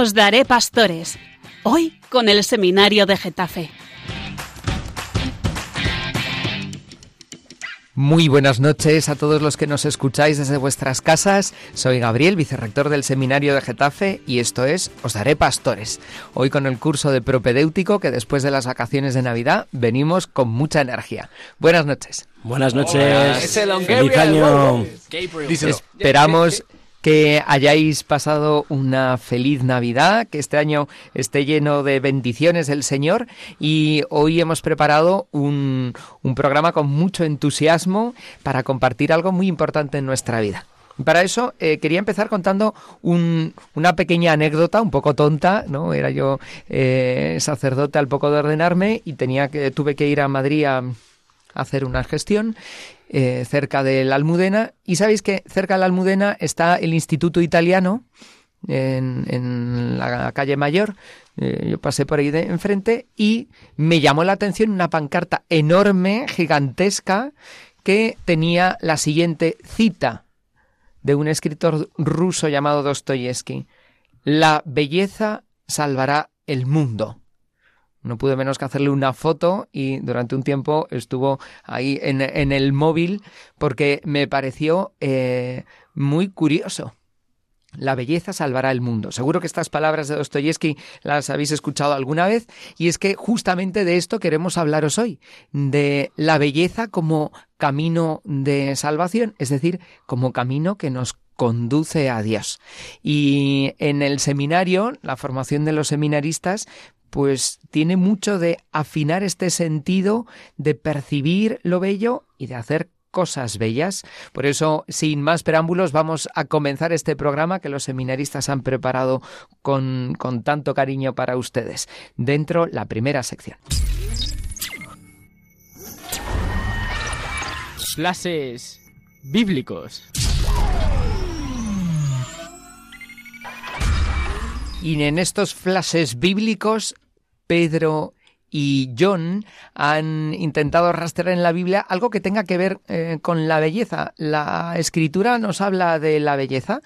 Os daré pastores. Hoy con el seminario de Getafe. Muy buenas noches a todos los que nos escucháis desde vuestras casas. Soy Gabriel, vicerrector del Seminario de Getafe, y esto es Os Daré Pastores. Hoy con el curso de propedéutico que después de las vacaciones de Navidad venimos con mucha energía. Buenas noches. Buenas noches. Feliz año. Esperamos que hayáis pasado una feliz Navidad, que este año esté lleno de bendiciones del Señor y hoy hemos preparado un, un programa con mucho entusiasmo para compartir algo muy importante en nuestra vida. Para eso eh, quería empezar contando un, una pequeña anécdota, un poco tonta, ¿no? Era yo eh, sacerdote al poco de ordenarme y tenía que tuve que ir a Madrid a, hacer una gestión eh, cerca de la Almudena. Y sabéis que cerca de la Almudena está el Instituto Italiano, en, en la calle Mayor. Eh, yo pasé por ahí de enfrente y me llamó la atención una pancarta enorme, gigantesca, que tenía la siguiente cita de un escritor ruso llamado Dostoyevsky. La belleza salvará el mundo. No pude menos que hacerle una foto y durante un tiempo estuvo ahí en, el móvil porque me pareció eh, muy curioso. La belleza salvará el mundo. Seguro que estas palabras de Dostoyevsky las habéis escuchado alguna vez y es que justamente de esto queremos hablaros hoy, de la belleza como camino de salvación, es decir, como camino que nos conduce a Dios. Y en el seminario, la formación de los seminaristas, pues tiene mucho de afinar este sentido de percibir lo bello y de hacer cosas bellas. Por eso, sin más preámbulos, vamos a comenzar este programa que los seminaristas han preparado con, con tanto cariño para ustedes. Dentro, la primera sección. Clases bíblicos. Y en estos flashes bíblicos, Pedro y John han intentado rastrear en la Biblia algo que tenga que ver eh, con la belleza. ¿La escritura nos habla de la belleza?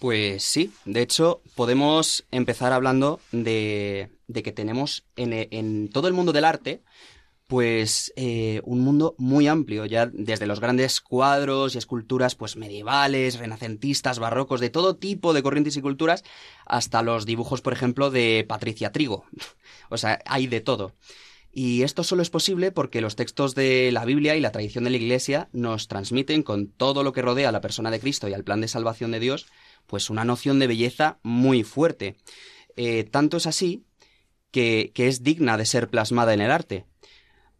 Pues sí, de hecho podemos empezar hablando de, de que tenemos en, en, todo el mundo del arte pues eh, un mundo muy amplio, ya desde los grandes cuadros y esculturas pues medievales, renacentistas, barrocos, de todo tipo de corrientes y culturas, hasta los dibujos, por ejemplo, de Patricia Trigo. o sea, hay de todo. Y esto solo es posible porque los textos de la Biblia y la tradición de la Iglesia nos transmiten con todo lo que rodea a la persona de Cristo y al plan de salvación de Dios, pues una noción de belleza muy fuerte. Eh, tanto es así que, que es digna de ser plasmada en el arte.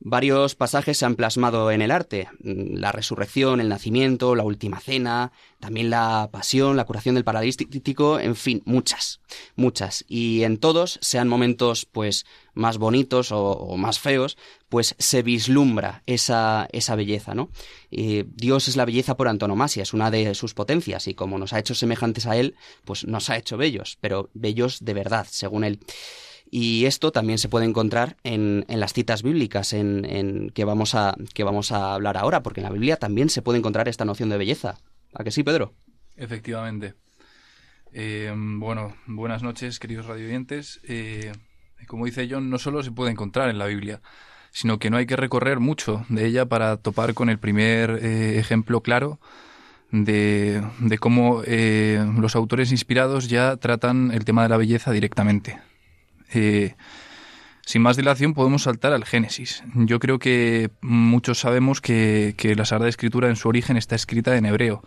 Varios pasajes se han plasmado en el arte. La resurrección, el nacimiento, la última cena, también la pasión, la curación del paralítico, en fin, muchas, muchas. Y en todos, sean momentos pues más bonitos o, más feos, pues se vislumbra esa, esa belleza, ¿no? Dios es la belleza por antonomasia, es una de sus potencias, y como nos ha hecho semejantes a Él, pues nos ha hecho bellos, pero bellos de verdad, según Él. Y esto también se puede encontrar en, en las citas bíblicas en, en, que, vamos a, que vamos a hablar ahora, porque en la Biblia también se puede encontrar esta noción de belleza. ¿A que sí, Pedro? Efectivamente. Eh, bueno, buenas noches, queridos radioyentes. Eh, como dice John, no solo se puede encontrar en la Biblia, sino que no hay que recorrer mucho de ella para topar con el primer eh, ejemplo claro de, de cómo eh, los autores inspirados ya tratan el tema de la belleza directamente. Eh, sin más dilación podemos saltar al Génesis. Yo creo que muchos sabemos que, que, la Sagrada Escritura en su origen está escrita en hebreo.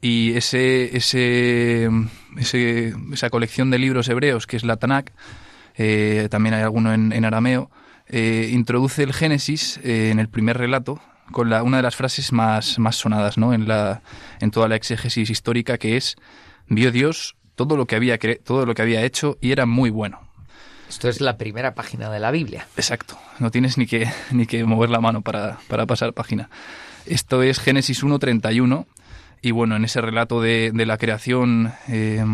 Y ese, ese, esa colección de libros hebreos, que es la Tanakh, eh, también hay alguno en, arameo, eh, introduce el Génesis en el primer relato con una de las frases más, sonadas ¿no? en toda la exégesis histórica, que es, vio Dios todo lo que había, todo lo que había hecho y era muy bueno. Esto es la primera página de la Biblia. Exacto. No tienes ni que, ni que mover la mano para, para pasar página. Esto es Génesis 1.31 y bueno, en ese relato de, de la creación eh,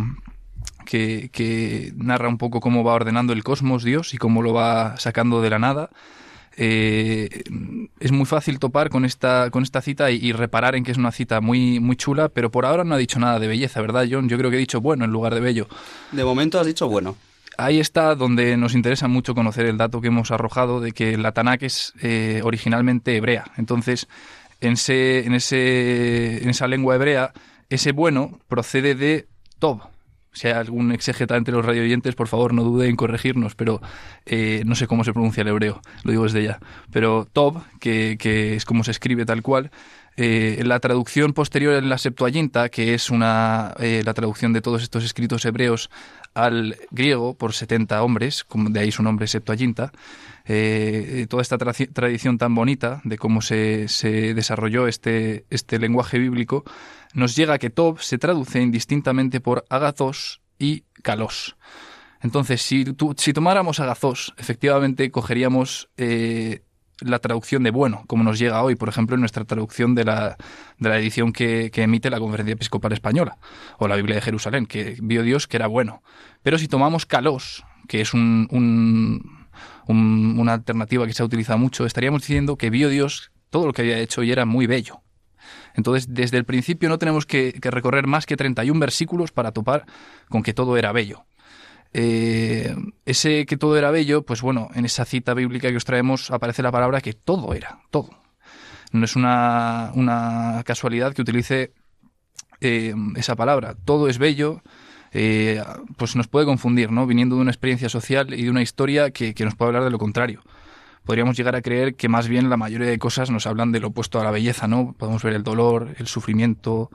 que, que, narra un poco cómo va ordenando el cosmos Dios y cómo lo va sacando de la nada, eh, es muy fácil topar con esta, con esta cita y, reparar en que es una cita muy, muy chula, pero por ahora no ha dicho nada de belleza, ¿verdad, John? Yo creo que he dicho bueno en lugar de bello. De momento has dicho bueno. Ahí está donde nos interesa mucho conocer el dato que hemos arrojado de que la Tanakh es eh, originalmente hebrea. Entonces, en, ese, en, ese, en esa lengua hebrea, ese bueno procede de Tob, si hay algún exégeta entre los radioyentes, por favor, no dude en corregirnos, pero eh, no sé cómo se pronuncia el hebreo, lo digo desde ya. Pero Tob, que, es como se escribe tal cual, eh, la traducción posterior en la Septuaginta, que es una, eh, la traducción de todos estos escritos hebreos al griego por 70 hombres, de ahí su nombre Septuaginta, toda esta tradición tan bonita de cómo se, se desarrolló este, este lenguaje bíblico, nos llega que Tob se traduce indistintamente por agathos y kalos. Entonces, si, si tomáramos agathos, efectivamente cogeríamos eh, la traducción de bueno, como nos llega hoy, por ejemplo, en nuestra traducción de la, de la edición que, emite la Conferencia Episcopal Española, o la Biblia de Jerusalén, que vio Dios que era bueno. Pero si tomamos kalos, que es un, un, una alternativa que se ha utilizado mucho, estaríamos diciendo que vio Dios todo lo que había hecho y era muy bello. Entonces, desde el principio no tenemos que, recorrer más que 31 versículos para topar con que todo era bello. Eh, ese que todo era bello, pues bueno, en esa cita bíblica que os traemos aparece la palabra que todo era, todo. No es una, casualidad que utilice eh, esa palabra. Todo es bello, eh, pues nos puede confundir, ¿no? Viniendo de una experiencia social y de una historia que, que nos puede hablar de lo contrario podríamos llegar a creer que más bien la mayoría de cosas nos hablan del opuesto a la belleza, ¿no? Podemos ver el dolor, el sufrimiento,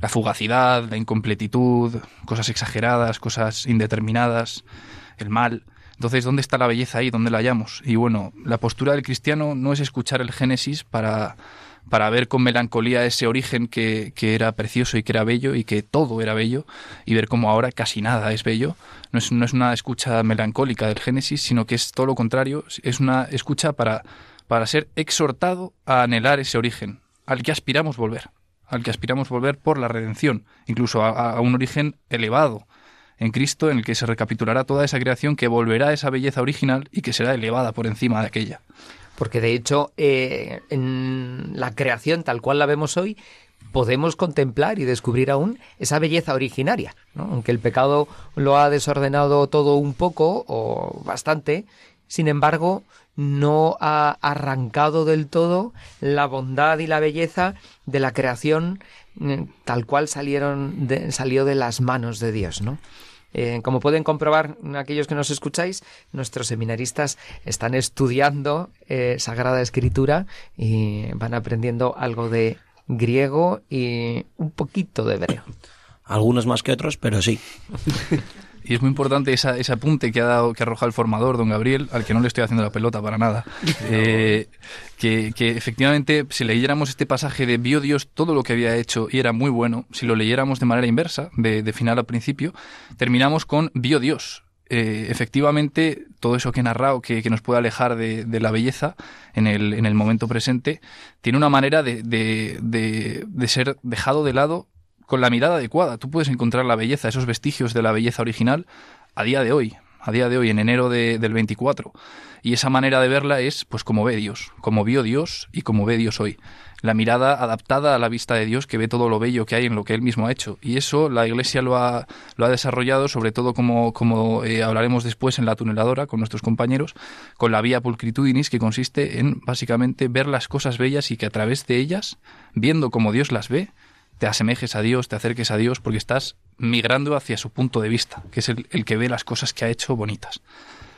la fugacidad, la incompletitud, cosas exageradas, cosas indeterminadas, el mal. Entonces, ¿dónde está la belleza ahí? ¿Dónde la hallamos? Y bueno, la postura del cristiano no es escuchar el Génesis para para ver con melancolía ese origen que, que, era precioso y que era bello y que todo era bello y ver cómo ahora casi nada es bello. No es, no es una escucha melancólica del Génesis, sino que es todo lo contrario, es una escucha para, para ser exhortado a anhelar ese origen, al que aspiramos volver, al que aspiramos volver por la redención, incluso a, un origen elevado en Cristo en el que se recapitulará toda esa creación que volverá a esa belleza original y que será elevada por encima de aquella. Porque de hecho eh, en la creación tal cual la vemos hoy podemos contemplar y descubrir aún esa belleza originaria, aunque el pecado lo ha desordenado todo un poco o bastante, sin embargo no ha arrancado del todo la bondad y la belleza de la creación eh, tal cual salieron salió de las manos de Dios, ¿no? Eh, como pueden comprobar aquellos que nos escucháis, nuestros seminaristas están estudiando eh, Sagrada Escritura y van aprendiendo algo de griego y un poquito de hebreo. Algunos más que otros, pero sí. Y es muy importante ese apunte que ha dado, que arroja el formador, don Gabriel, al que no le estoy haciendo la pelota para nada. Eh, que, efectivamente, si leyéramos este pasaje de vio Dios todo lo que había hecho y era muy bueno, si lo leyéramos de manera inversa, de, final a principio, terminamos con vio Dios. Eh, efectivamente, todo eso que he narrado, que, nos puede alejar de, la belleza en el, en el, momento presente, tiene una manera de, de ser dejado de lado con la mirada adecuada. Tú puedes encontrar la belleza, esos vestigios de la belleza original a día de hoy, a día de hoy, en enero del 24. Y esa manera de verla es pues como ve Dios, como vio Dios y como ve Dios hoy. La mirada adaptada a la vista de Dios que ve todo lo bello que hay en lo que Él mismo ha hecho. Y eso la Iglesia lo ha, lo ha desarrollado, sobre todo como, como eh, hablaremos después en la tuneladora con nuestros compañeros, con la vía pulcritudinis, que consiste en básicamente ver las cosas bellas y que a través de ellas, viendo como Dios las ve, te asemejes a Dios, te acerques a Dios, porque estás migrando hacia su punto de vista, que es el, que ve las cosas que ha hecho bonitas.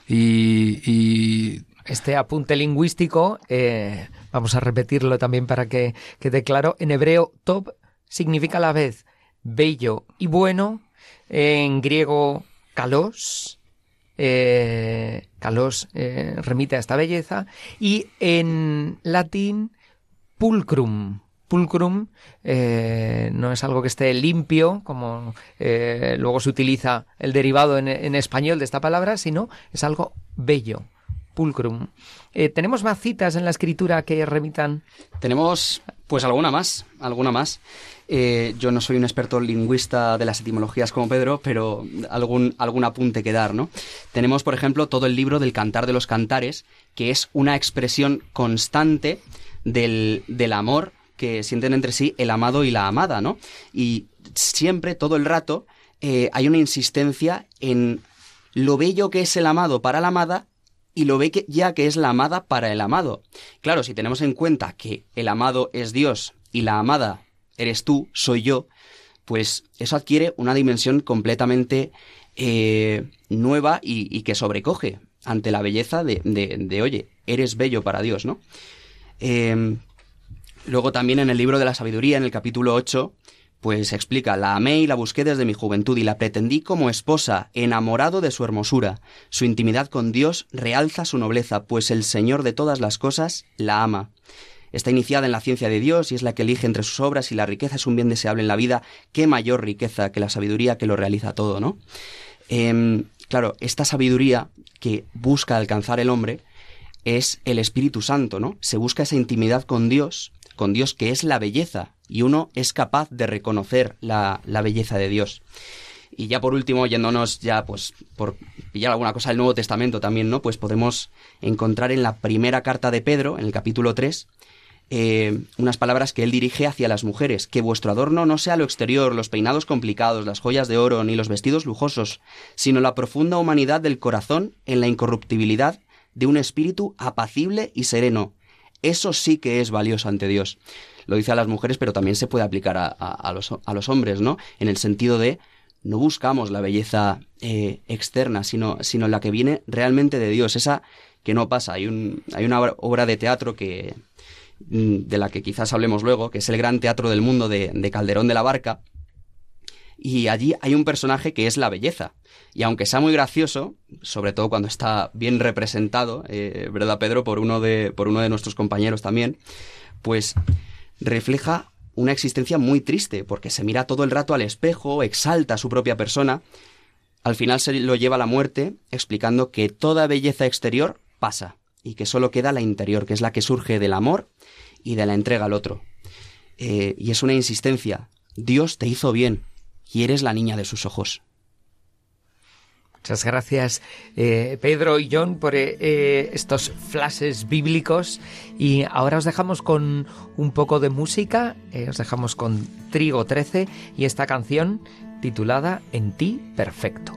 Y, este apunte lingüístico, eh, vamos a repetirlo también para que quede claro, en hebreo top significa a la vez bello y bueno, en griego kalos, eh, eh, remite a esta belleza, y en latín pulcrum, pulcrum eh, no es algo que esté limpio, como eh, luego se utiliza el derivado en, español de esta palabra, sino es algo bello, pulcrum. Eh, ¿Tenemos más citas en la escritura que remitan? Tenemos Pues alguna más, alguna más. Yo no soy un experto lingüista de las etimologías como Pedro, pero algún, algún apunte que dar, ¿no? Tenemos, por ejemplo, todo el libro del Cantar de los Cantares, que es una expresión constante del, del amor que sienten entre sí el amado y la amada, ¿no? Y siempre, todo el rato, eh, hay una insistencia en lo bello que es el amado para la amada y lo ve ya que es la amada para el amado. Claro, si tenemos en cuenta que el amado es Dios y la amada eres tú, soy yo, pues eso adquiere una dimensión completamente eh, nueva y, que sobrecoge ante la belleza de, de, oye, eres bello para Dios, ¿no? Em, luego también en el libro de la sabiduría, en el capítulo 8, pues explica, la amé y la busqué desde mi juventud y la pretendí como esposa, enamorado de su hermosura. Su intimidad con Dios realza su nobleza, pues el Señor de todas las cosas la ama. Está iniciada en la ciencia de Dios y es la que elige entre sus obras y la riqueza es un bien deseable en la vida. ¿Qué mayor riqueza que la sabiduría que lo realiza todo, no? Em, claro, esta sabiduría que busca alcanzar el hombre es el Espíritu Santo, ¿no? Se busca esa intimidad con Dios, con Dios que es la belleza, y uno es capaz de reconocer la, belleza de Dios. Y ya por último, yéndonos ya, pues, por pillar alguna cosa del Nuevo Testamento también, ¿no? Pues podemos encontrar en la primera carta de Pedro, en el capítulo 3, eh, unas palabras que él dirige hacia las mujeres, que vuestro adorno no sea lo exterior, los peinados complicados, las joyas de oro, ni los vestidos lujosos, sino la profunda humanidad del corazón en la incorruptibilidad de un espíritu apacible y sereno. Eso sí que es valioso ante Dios lo dice a las mujeres, pero también se puede aplicar a, los, a los, hombres, ¿no? En el sentido de no buscamos la belleza eh, externa, sino, sino la que viene realmente de Dios, esa que no pasa. Hay, un, hay una obra de teatro que mm, de la que quizás hablemos luego, que es el gran teatro del mundo de, Calderón de la Barca, y allí hay un personaje que es la belleza. Y aunque sea muy gracioso, sobre todo cuando está bien representado, eh, ¿verdad, Pedro? Por uno, de, por uno de nuestros compañeros también, pues refleja una existencia muy triste, porque se mira todo el rato al espejo, exalta a su propia persona, al final se lo lleva a la muerte, explicando que toda belleza exterior pasa, y que solo queda la interior, que es la que surge del amor y de la entrega al otro. Eh, y es una insistencia, Dios te hizo bien, y eres la niña de sus ojos. Muchas gracias eh, Pedro y John por eh, eh, estos flashes bíblicos y ahora os dejamos con un poco de música, os dejamos con Trigo 13 y esta canción titulada En ti perfecto.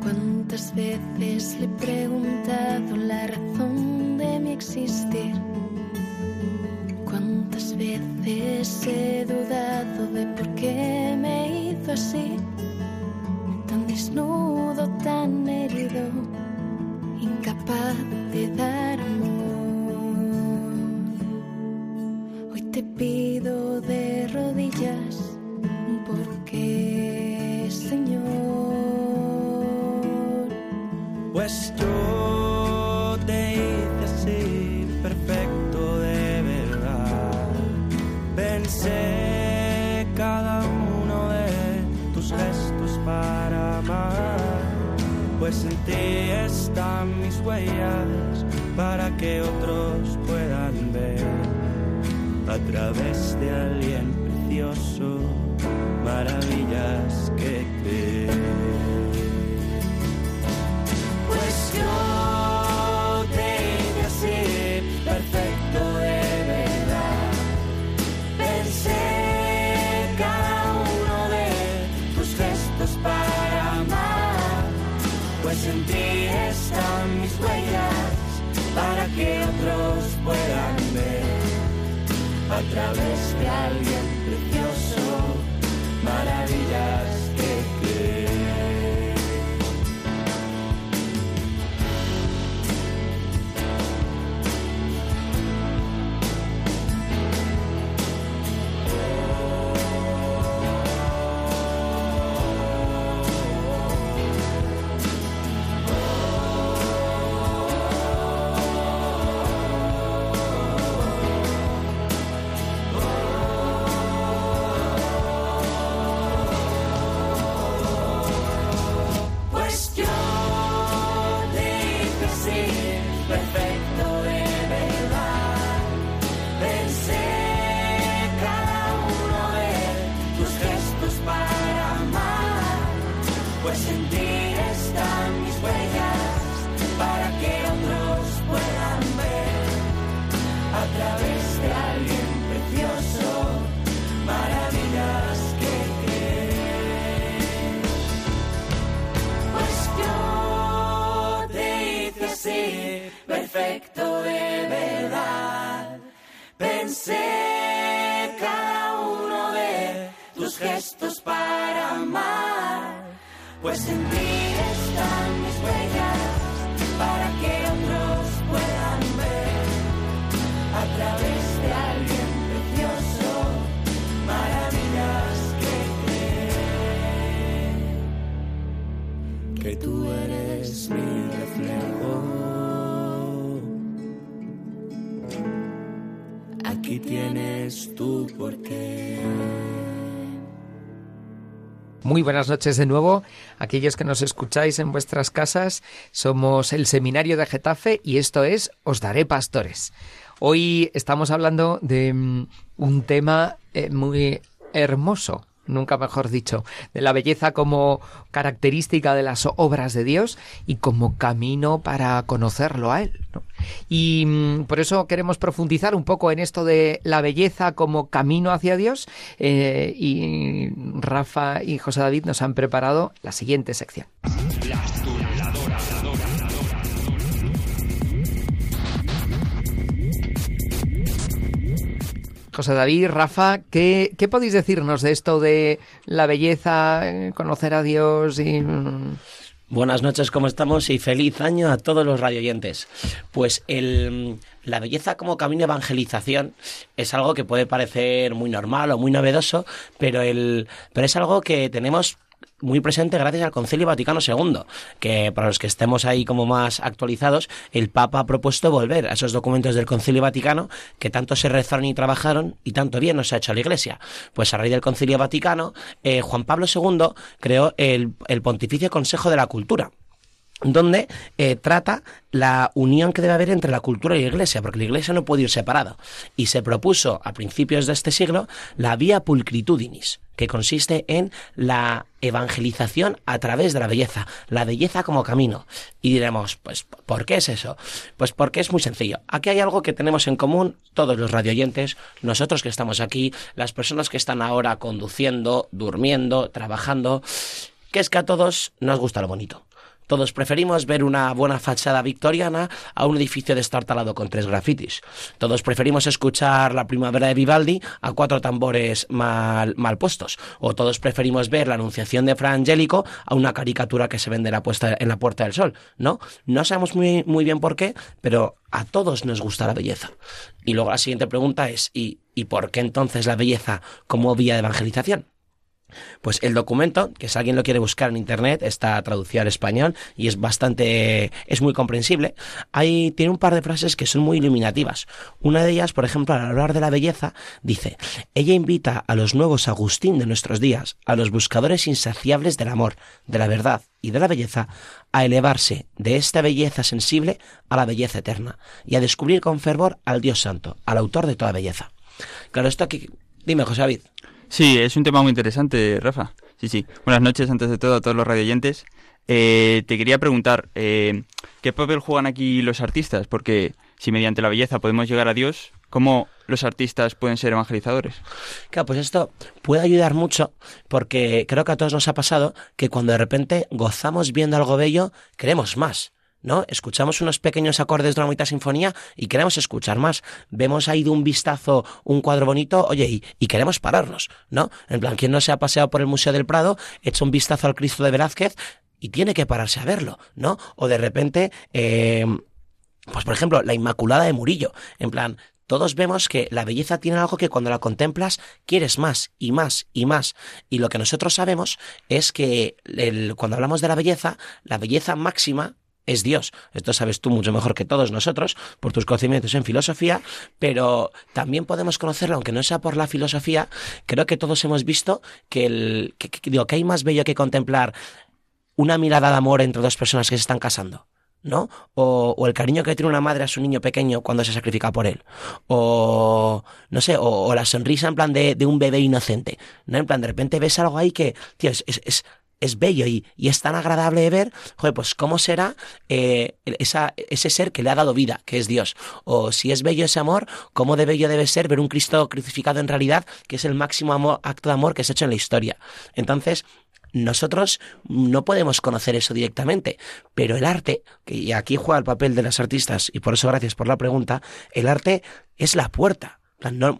¿Cuántas veces le he preguntado la razón de mi existir? ¿Cuántas veces he dudado de por qué me hizo así? tan desnudo, tan herido, incapaz de dar amor. Hoy te pido de rodillas, porque Señor, pues yo para que otros puedan ver. A través de alguien precioso maravillas a través Muy buenas noches de nuevo. Aquellos que nos escucháis en vuestras casas, somos el Seminario de Getafe y esto es Os Daré Pastores. Hoy estamos hablando de mm, un tema eh, muy hermoso, nunca mejor dicho, de la belleza como característica de las obras de Dios y como camino para conocerlo a Él. Y mm, por eso queremos profundizar un poco en esto de la belleza como camino hacia Dios. eh, y Rafa y José David nos han preparado la siguiente sección. José David, Rafa, ¿qué, qué podéis decirnos de esto de la belleza, eh, conocer a Dios y... mm, Buenas noches, ¿cómo estamos? Y feliz año a todos los radioyentes. Pues el, la belleza como camino de evangelización es algo que puede parecer muy normal o muy novedoso, pero, el, pero es algo que tenemos muy presente gracias al Concilio Vaticano II, que para los que estemos ahí como más actualizados, el Papa ha propuesto volver a esos documentos del Concilio Vaticano que tanto se rezaron y trabajaron y tanto bien nos ha hecho la Iglesia. Pues a raíz del Concilio Vaticano, eh, Juan Pablo II creó el, el Pontificio Consejo de la Cultura donde eh, trata la unión que debe haber entre la cultura y la iglesia, porque la iglesia no puede ir separada. Y se propuso a principios de este siglo la vía pulcritudinis, que consiste en la evangelización a través de la belleza, la belleza como camino. Y diremos, pues, ¿por qué es eso? Pues porque es muy sencillo. Aquí hay algo que tenemos en común todos los radioyentes, nosotros que estamos aquí, las personas que están ahora conduciendo, durmiendo, trabajando, que es que a todos nos gusta lo bonito. Todos preferimos ver una buena fachada victoriana a un edificio destartalado con tres grafitis. Todos preferimos escuchar la primavera de Vivaldi a cuatro tambores mal, mal puestos. O todos preferimos ver la anunciación de Fra Angelico a una caricatura que se vende en la, puesta, en la Puerta del Sol. ¿No? No sabemos muy, muy bien por qué, pero a todos nos gusta la belleza. Y luego la siguiente pregunta es, ¿y, ¿y por qué entonces la belleza como vía de evangelización? Pues el documento, que si alguien lo quiere buscar en internet, está traducido al español y es bastante, es muy comprensible. Ahí tiene un par de frases que son muy iluminativas. Una de ellas, por ejemplo, al hablar de la belleza, dice, ella invita a los nuevos Agustín de nuestros días, a los buscadores insaciables del amor, de la verdad y de la belleza, a elevarse de esta belleza sensible a la belleza eterna y a descubrir con fervor al Dios Santo, al autor de toda belleza. Claro, esto aquí, dime, José David. Sí, es un tema muy interesante, Rafa. Sí, sí. Buenas noches, antes de todo, a todos los radioyentes. Eh, te quería preguntar, eh, ¿qué papel juegan aquí los artistas? Porque si mediante la belleza podemos llegar a Dios, ¿cómo los artistas pueden ser evangelizadores? Claro, pues esto puede ayudar mucho porque creo que a todos nos ha pasado que cuando de repente gozamos viendo algo bello, queremos más. ¿No? Escuchamos unos pequeños acordes de una bonita sinfonía y queremos escuchar más. Vemos ahí de un vistazo un cuadro bonito, oye, y, y, queremos pararnos, ¿no? En plan, ¿quién no se ha paseado por el Museo del Prado, echa un vistazo al Cristo de Velázquez y tiene que pararse a verlo, ¿no? O de repente, eh, pues por ejemplo, la Inmaculada de Murillo, en plan, todos vemos que la belleza tiene algo que cuando la contemplas quieres más y más y más. Y lo que nosotros sabemos es que cuando hablamos de la belleza, la belleza máxima es Dios. Esto sabes tú mucho mejor que todos nosotros por tus conocimientos en filosofía, pero también podemos conocerlo, aunque no sea por la filosofía, creo que todos hemos visto que, el, que, digo, que hay más bello que contemplar una mirada de amor entre dos personas que se están casando. ¿no? O, o, el cariño que tiene una madre a su niño pequeño cuando se sacrifica por él. O, no sé, o, la sonrisa en plan de, de, un bebé inocente, ¿no? En plan, de repente ves algo ahí que, tío, es, es bello y, y, es tan agradable de ver, joder, pues cómo será eh, esa, ese ser que le ha dado vida, que es Dios. O si es bello ese amor, cómo de bello debe ser ver un Cristo crucificado en realidad, que es el máximo amor, acto de amor que se ha hecho en la historia. Entonces, nosotros no podemos conocer eso directamente, pero el arte, y aquí juega el papel de los artistas, y por eso gracias por la pregunta, el arte es la puerta.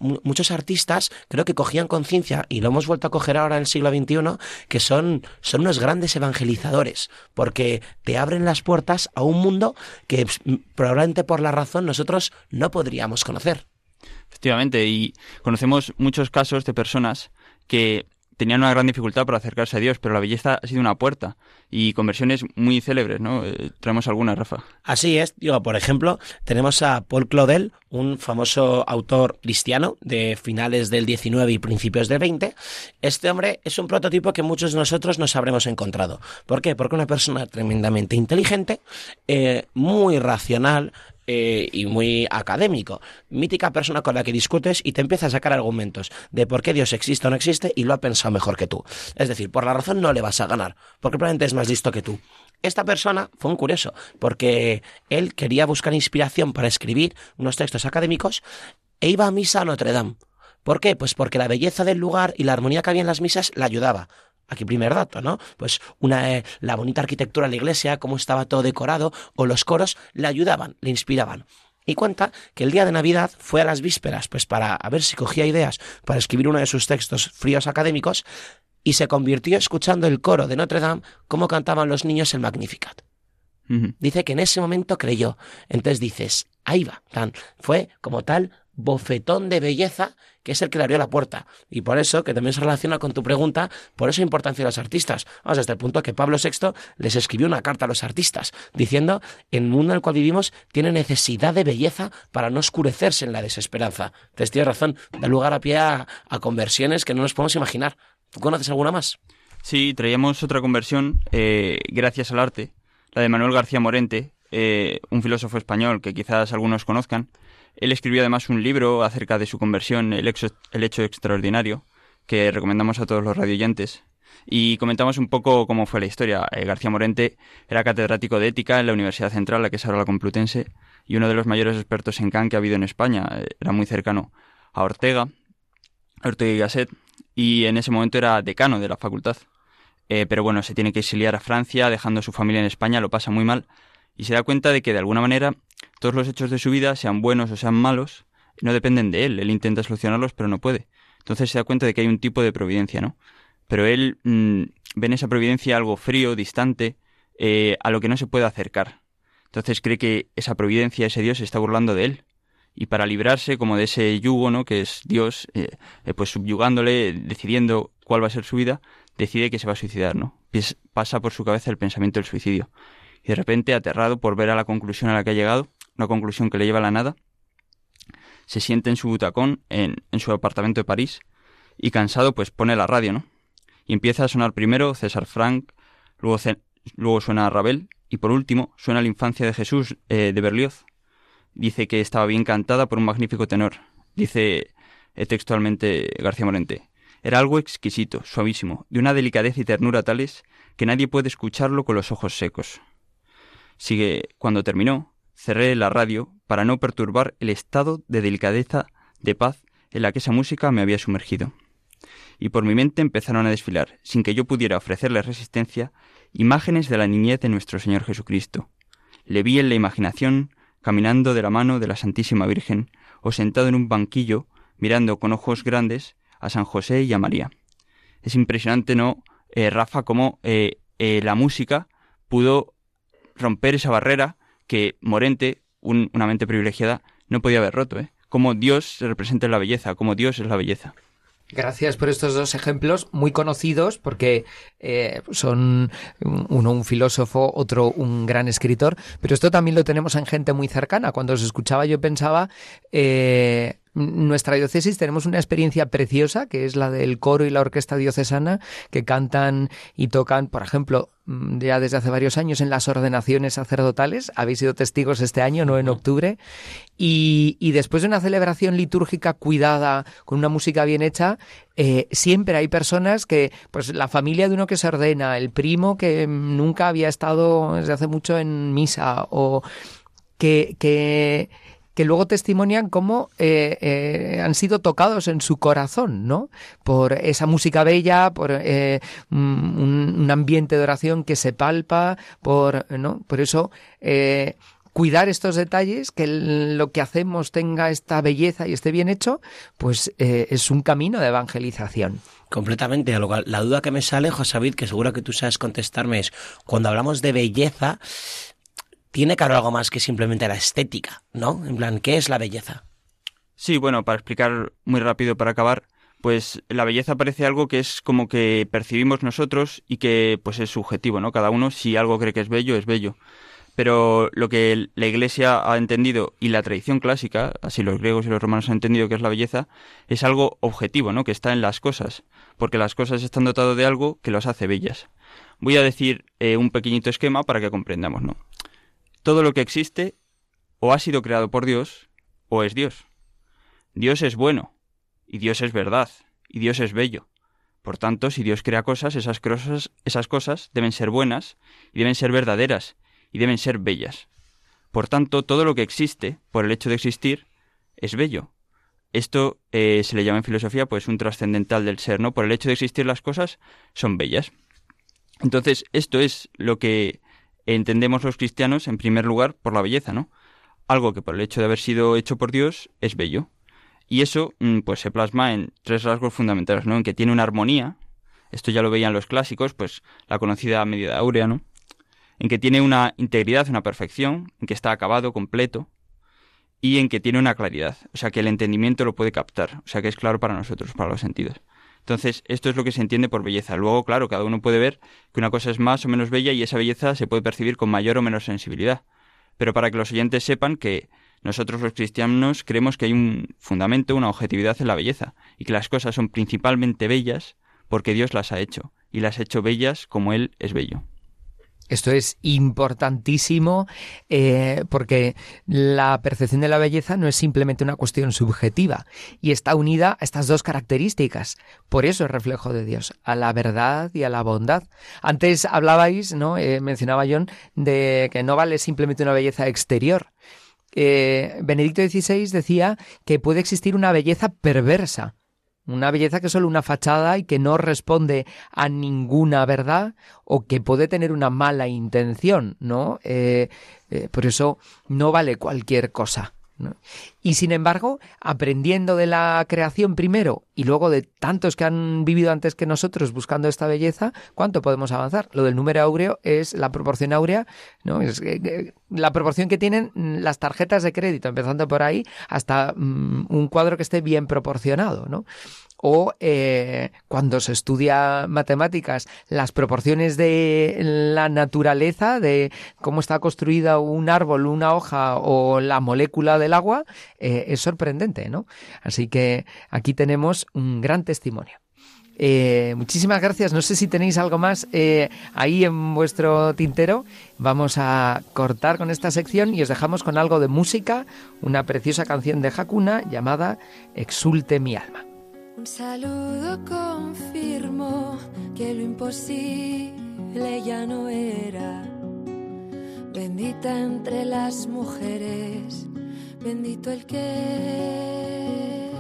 Muchos artistas creo que cogían conciencia, y lo hemos vuelto a coger ahora en el siglo XXI, que son, son unos grandes evangelizadores, porque te abren las puertas a un mundo que probablemente por la razón nosotros no podríamos conocer. Efectivamente, y conocemos muchos casos de personas que tenían una gran dificultad para acercarse a Dios, pero la belleza ha sido una puerta y conversiones muy célebres, ¿no? Eh, traemos algunas, Rafa. Así es, digo, por ejemplo, tenemos a Paul Claudel, un famoso autor cristiano de finales del 19 y principios del 20. Este hombre es un prototipo que muchos de nosotros nos habremos encontrado. ¿Por qué? Porque una persona tremendamente inteligente, eh, muy racional, eh, y muy académico. Mítica persona con la que discutes y te empieza a sacar argumentos de por qué Dios existe o no existe y lo ha pensado mejor que tú. Es decir, por la razón no le vas a ganar, porque probablemente es más listo que tú. Esta persona fue un curioso, porque él quería buscar inspiración para escribir unos textos académicos e iba a misa a Notre Dame. ¿Por qué? Pues porque la belleza del lugar y la armonía que había en las misas la ayudaba. Aquí primer dato, ¿no? Pues una, eh, la bonita arquitectura de la iglesia, cómo estaba todo decorado, o los coros le ayudaban, le inspiraban. Y cuenta que el día de Navidad fue a las vísperas, pues para a ver si cogía ideas para escribir uno de sus textos fríos académicos, y se convirtió escuchando el coro de Notre Dame cómo cantaban los niños el Magnificat. Dice que en ese momento creyó. Entonces dices, ahí va. fue como tal bofetón de belleza que es el que le abrió la puerta. Y por eso, que también se relaciona con tu pregunta, por eso importancia de los artistas. Vamos, hasta el punto que Pablo VI les escribió una carta a los artistas, diciendo, el mundo en el cual vivimos tiene necesidad de belleza para no oscurecerse en la desesperanza. Entonces tienes razón, da lugar a pie a, conversiones que no nos podemos imaginar. ¿Tú conoces alguna más? Sí, traíamos otra conversión eh, gracias al arte, la de Manuel García Morente, eh, un filósofo español que quizás algunos conozcan, él escribió además un libro acerca de su conversión, El, hecho extraordinario, que recomendamos a todos los radioyentes. Y comentamos un poco cómo fue la historia. Eh, García Morente era catedrático de ética en la Universidad Central, la que es ahora la Complutense, y uno de los mayores expertos en Kant que ha habido en España. Eh, era muy cercano a Ortega, Ortega y Gasset, y en ese momento era decano de la facultad. Eh, pero bueno, se tiene que exiliar a Francia, dejando a su familia en España, lo pasa muy mal, y se da cuenta de que de alguna manera todos los hechos de su vida, sean buenos o sean malos, no dependen de él. Él intenta solucionarlos, pero no puede. Entonces se da cuenta de que hay un tipo de providencia, ¿no? Pero él mm, ve en esa providencia algo frío, distante, eh, a lo que no se puede acercar. Entonces cree que esa providencia, ese Dios, se está burlando de él. Y para librarse como de ese yugo, ¿no? Que es Dios, eh, eh, pues subyugándole, decidiendo cuál va a ser su vida, decide que se va a suicidar, ¿no? pasa por su cabeza el pensamiento del suicidio. Y de repente, aterrado por ver a la conclusión a la que ha llegado, una conclusión que le lleva a la nada, se siente en su butacón, en, su apartamento de París, y cansado, pues pone la radio, ¿no? Y empieza a sonar primero César Frank, luego, luego suena Ravel, y por último suena la infancia de Jesús eh, de Berlioz. Dice que estaba bien cantada por un magnífico tenor. Dice eh, textualmente García Morente. Era algo exquisito, suavísimo, de una delicadez y ternura tales que nadie puede escucharlo con los ojos secos. Sigue, cuando terminó, cerré la radio para no perturbar el estado de delicadeza, de paz en la que esa música me había sumergido. Y por mi mente empezaron a desfilar, sin que yo pudiera ofrecerle resistencia, imágenes de la niñez de nuestro Señor Jesucristo. Le vi en la imaginación, caminando de la mano de la Santísima Virgen, o sentado en un banquillo, mirando con ojos grandes a San José y a María. Es impresionante, ¿no, eh, Rafa, cómo eh, eh, la música pudo romper esa barrera que Morente, una mente privilegiada, no podía haber roto, ¿eh? Cómo Dios se representa en la belleza, cómo Dios es la belleza. Gracias por estos dos ejemplos muy conocidos porque eh, son uno un filósofo, otro un gran escritor, pero esto también lo tenemos en gente muy cercana. Cuando os escuchaba yo pensaba eh, nuestra diócesis tenemos una experiencia preciosa, que es la del coro y la orquesta diocesana, que cantan y tocan, por ejemplo, mm, ya desde hace varios años en las ordenaciones sacerdotales. Habéis sido testigos este año, no en octubre. Y, después de una celebración litúrgica cuidada, con una música bien hecha, eh, siempre hay personas que, pues la familia de uno que se ordena, el primo que nunca había estado desde hace mucho en misa, o que, que que luego testimonian cómo eh, eh, han sido tocados en su corazón, ¿no? Por esa música bella, por eh, un, un ambiente de oración que se palpa, por, ¿no? Por eso cuidar estos detalles, que lo que hacemos tenga esta belleza y esté bien hecho, pues es un camino de evangelización. Completamente. La duda que me sale, José David, que seguro que tú sabes contestarme, es cuando hablamos de belleza, tiene que haber algo más que simplemente la estética, ¿no? En plan, ¿qué es la belleza? Sí, bueno, para explicar muy rápido para acabar, pues la belleza parece algo que es como que percibimos nosotros y que pues es subjetivo, ¿no? Cada uno si algo cree que es bello, es bello. Pero lo que la Iglesia ha entendido y la tradición clásica, así los griegos y los romanos han entendido que es la belleza, es algo objetivo, ¿no? Que está en las cosas, porque las cosas están dotadas de algo que los hace bellas. Voy a decir eh, un pequeñito esquema para que comprendamos, ¿no? Todo lo que existe o ha sido creado por Dios o es Dios. Dios es bueno, y Dios es verdad, y Dios es bello. Por tanto, si Dios crea cosas, esas cosas, deben ser buenas, y deben ser verdaderas, y deben ser bellas. Por tanto, todo lo que existe, por el hecho de existir, es bello. Esto eh, se le llama en filosofía pues un trascendental del ser, ¿no? Por el hecho de existir las cosas son bellas. Entonces, esto es lo que entendemos los cristianos, en primer lugar, por la belleza, ¿no? Algo que por el hecho de haber sido hecho por Dios es bello. Y eso mm, pues se plasma en tres rasgos fundamentales, ¿no? En que tiene una armonía, esto ya lo veían los clásicos, pues la conocida medida áurea, ¿no? En que tiene una integridad, una perfección, en que está acabado, completo, y en que tiene una claridad, o sea que el entendimiento lo puede captar, o sea que es claro para nosotros, para los sentidos. Entonces, esto es lo que se entiende por belleza. Luego, claro, cada uno puede ver que una cosa es más o menos bella y esa belleza se puede percibir con mayor o menor sensibilidad. Pero para que los oyentes sepan que nosotros los cristianos creemos que hay un fundamento, una objetividad en la belleza, y que las cosas son principalmente bellas porque Dios las ha hecho, y las ha hecho bellas como Él es bello. Esto es importantísimo eh, porque la percepción de la belleza no es simplemente una cuestión subjetiva y está unida a estas dos características. Por eso es reflejo de Dios, a la verdad y a la bondad. Antes hablabais, ¿no? Eh, mencionaba John, de que no vale simplemente una belleza exterior. Eh, Benedicto XVI decía que puede existir una belleza perversa. Una belleza que es solo una fachada y que no responde a ninguna verdad o que puede tener una mala intención, ¿no? Eh, eh, por eso no vale cualquier cosa. Y sin embargo, aprendiendo de la creación primero y luego de tantos que han vivido antes que nosotros buscando esta belleza, ¿cuánto podemos avanzar? Lo del número áureo es la proporción áurea, ¿no? Es eh, la proporción que tienen las tarjetas de crédito, empezando por ahí, hasta mm, un cuadro que esté bien proporcionado, ¿no? O eh, cuando se estudia matemáticas, las proporciones de la naturaleza, de cómo está construida un árbol, una hoja o la molécula del agua, eh, es sorprendente, ¿no? Así que aquí tenemos un gran testimonio. Eh, muchísimas gracias. No sé si tenéis algo más ahí en vuestro tintero. Vamos a cortar con esta sección y os dejamos con algo de música, una preciosa canción de Hakuna llamada Exulte mi alma. Un saludo confirmó que lo imposible ya no era. Bendita entre las mujeres, bendito el que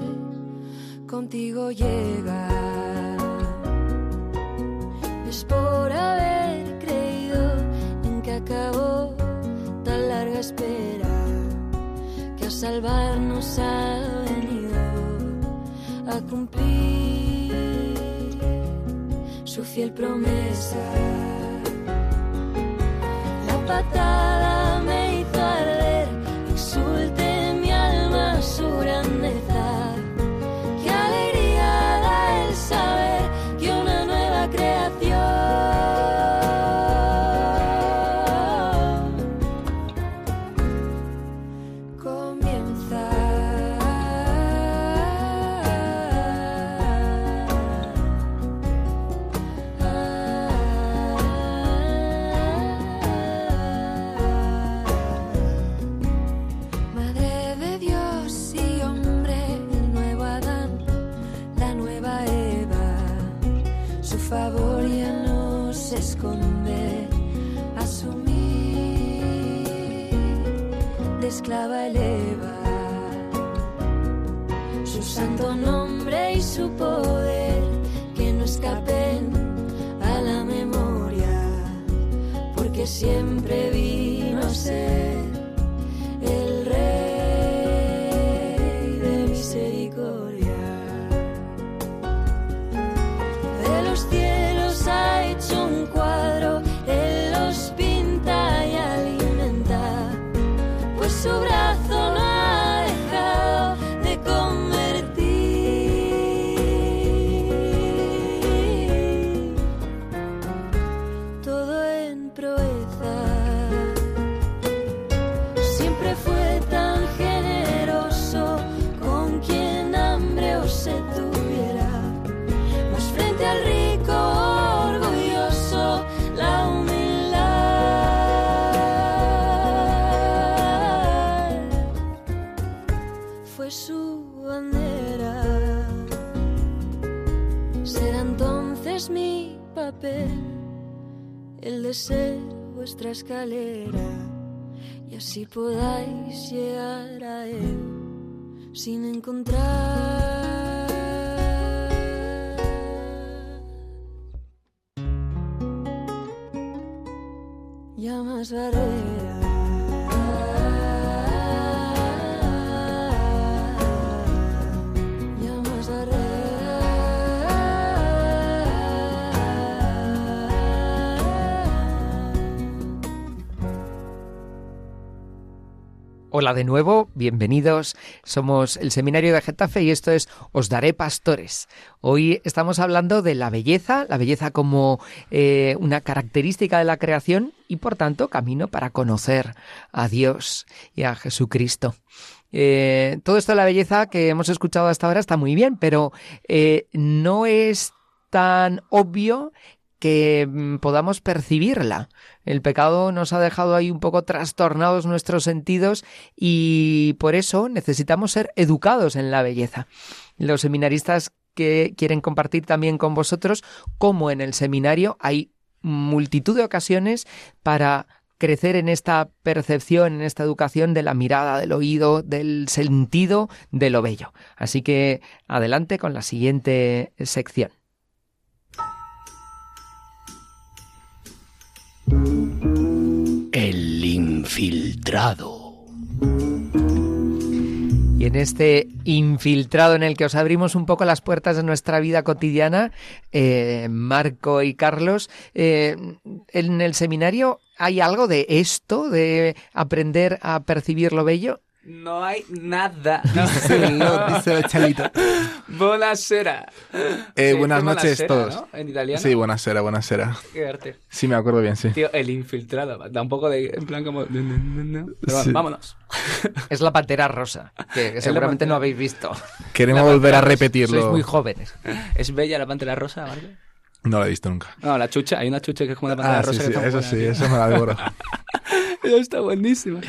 contigo llega. Es por haber creído en que acabó tan larga espera que a salvarnos venido a cumplir su fiel promesa. La patada me su santo nombre y su poder, que no escapen a la memoria, porque siempre vuestra escalera y así podáis llegar a él sin encontrar. Ya más Hola de nuevo, bienvenidos. Somos el Seminario de Getafe y esto es Os Daré Pastores. Hoy estamos hablando de la belleza, la belleza como eh, una característica de la creación y por tanto camino para conocer a Dios y a Jesucristo. Eh, todo esto de la belleza que hemos escuchado hasta ahora está muy bien, pero eh, no es tan obvio que mm, podamos percibirla. El pecado nos ha dejado ahí un poco trastornados nuestros sentidos y por eso necesitamos ser educados en la belleza. Los seminaristas que quieren compartir también con vosotros cómo en el seminario hay multitud de ocasiones para crecer en esta percepción, en esta educación de la mirada, del oído, del sentido, de lo bello. Así que adelante con la siguiente sección. Infiltrado. Y en este infiltrado en el que os abrimos un poco las puertas de nuestra vida cotidiana, eh, Marco y Carlos, eh, en el seminario hay algo de esto, de aprender a percibir lo bello. No hay nada. Díselo, díselo, Chalito. Buonasera. Eh, Sí, buenas es noches buonasera, todos. ¿no? En italiano. Sí, buenasera, buenasera. Qué arte. Sí, me acuerdo bien, sí. Tío, el infiltrado. Da un poco de. En plan como. Pero Sí. vámonos. Es la pantera rosa, que, que seguramente la no habéis visto. Queremos La volver a repetirlo. Sois muy jóvenes. ¿Es bella la pantera rosa, Marco? No lo he visto nunca. No, la chucha. Hay una chucha que es como la pantera Ah, sí, rosa. sí, que muy eso buena, sí, tío. eso me la devoro. Está buenísima.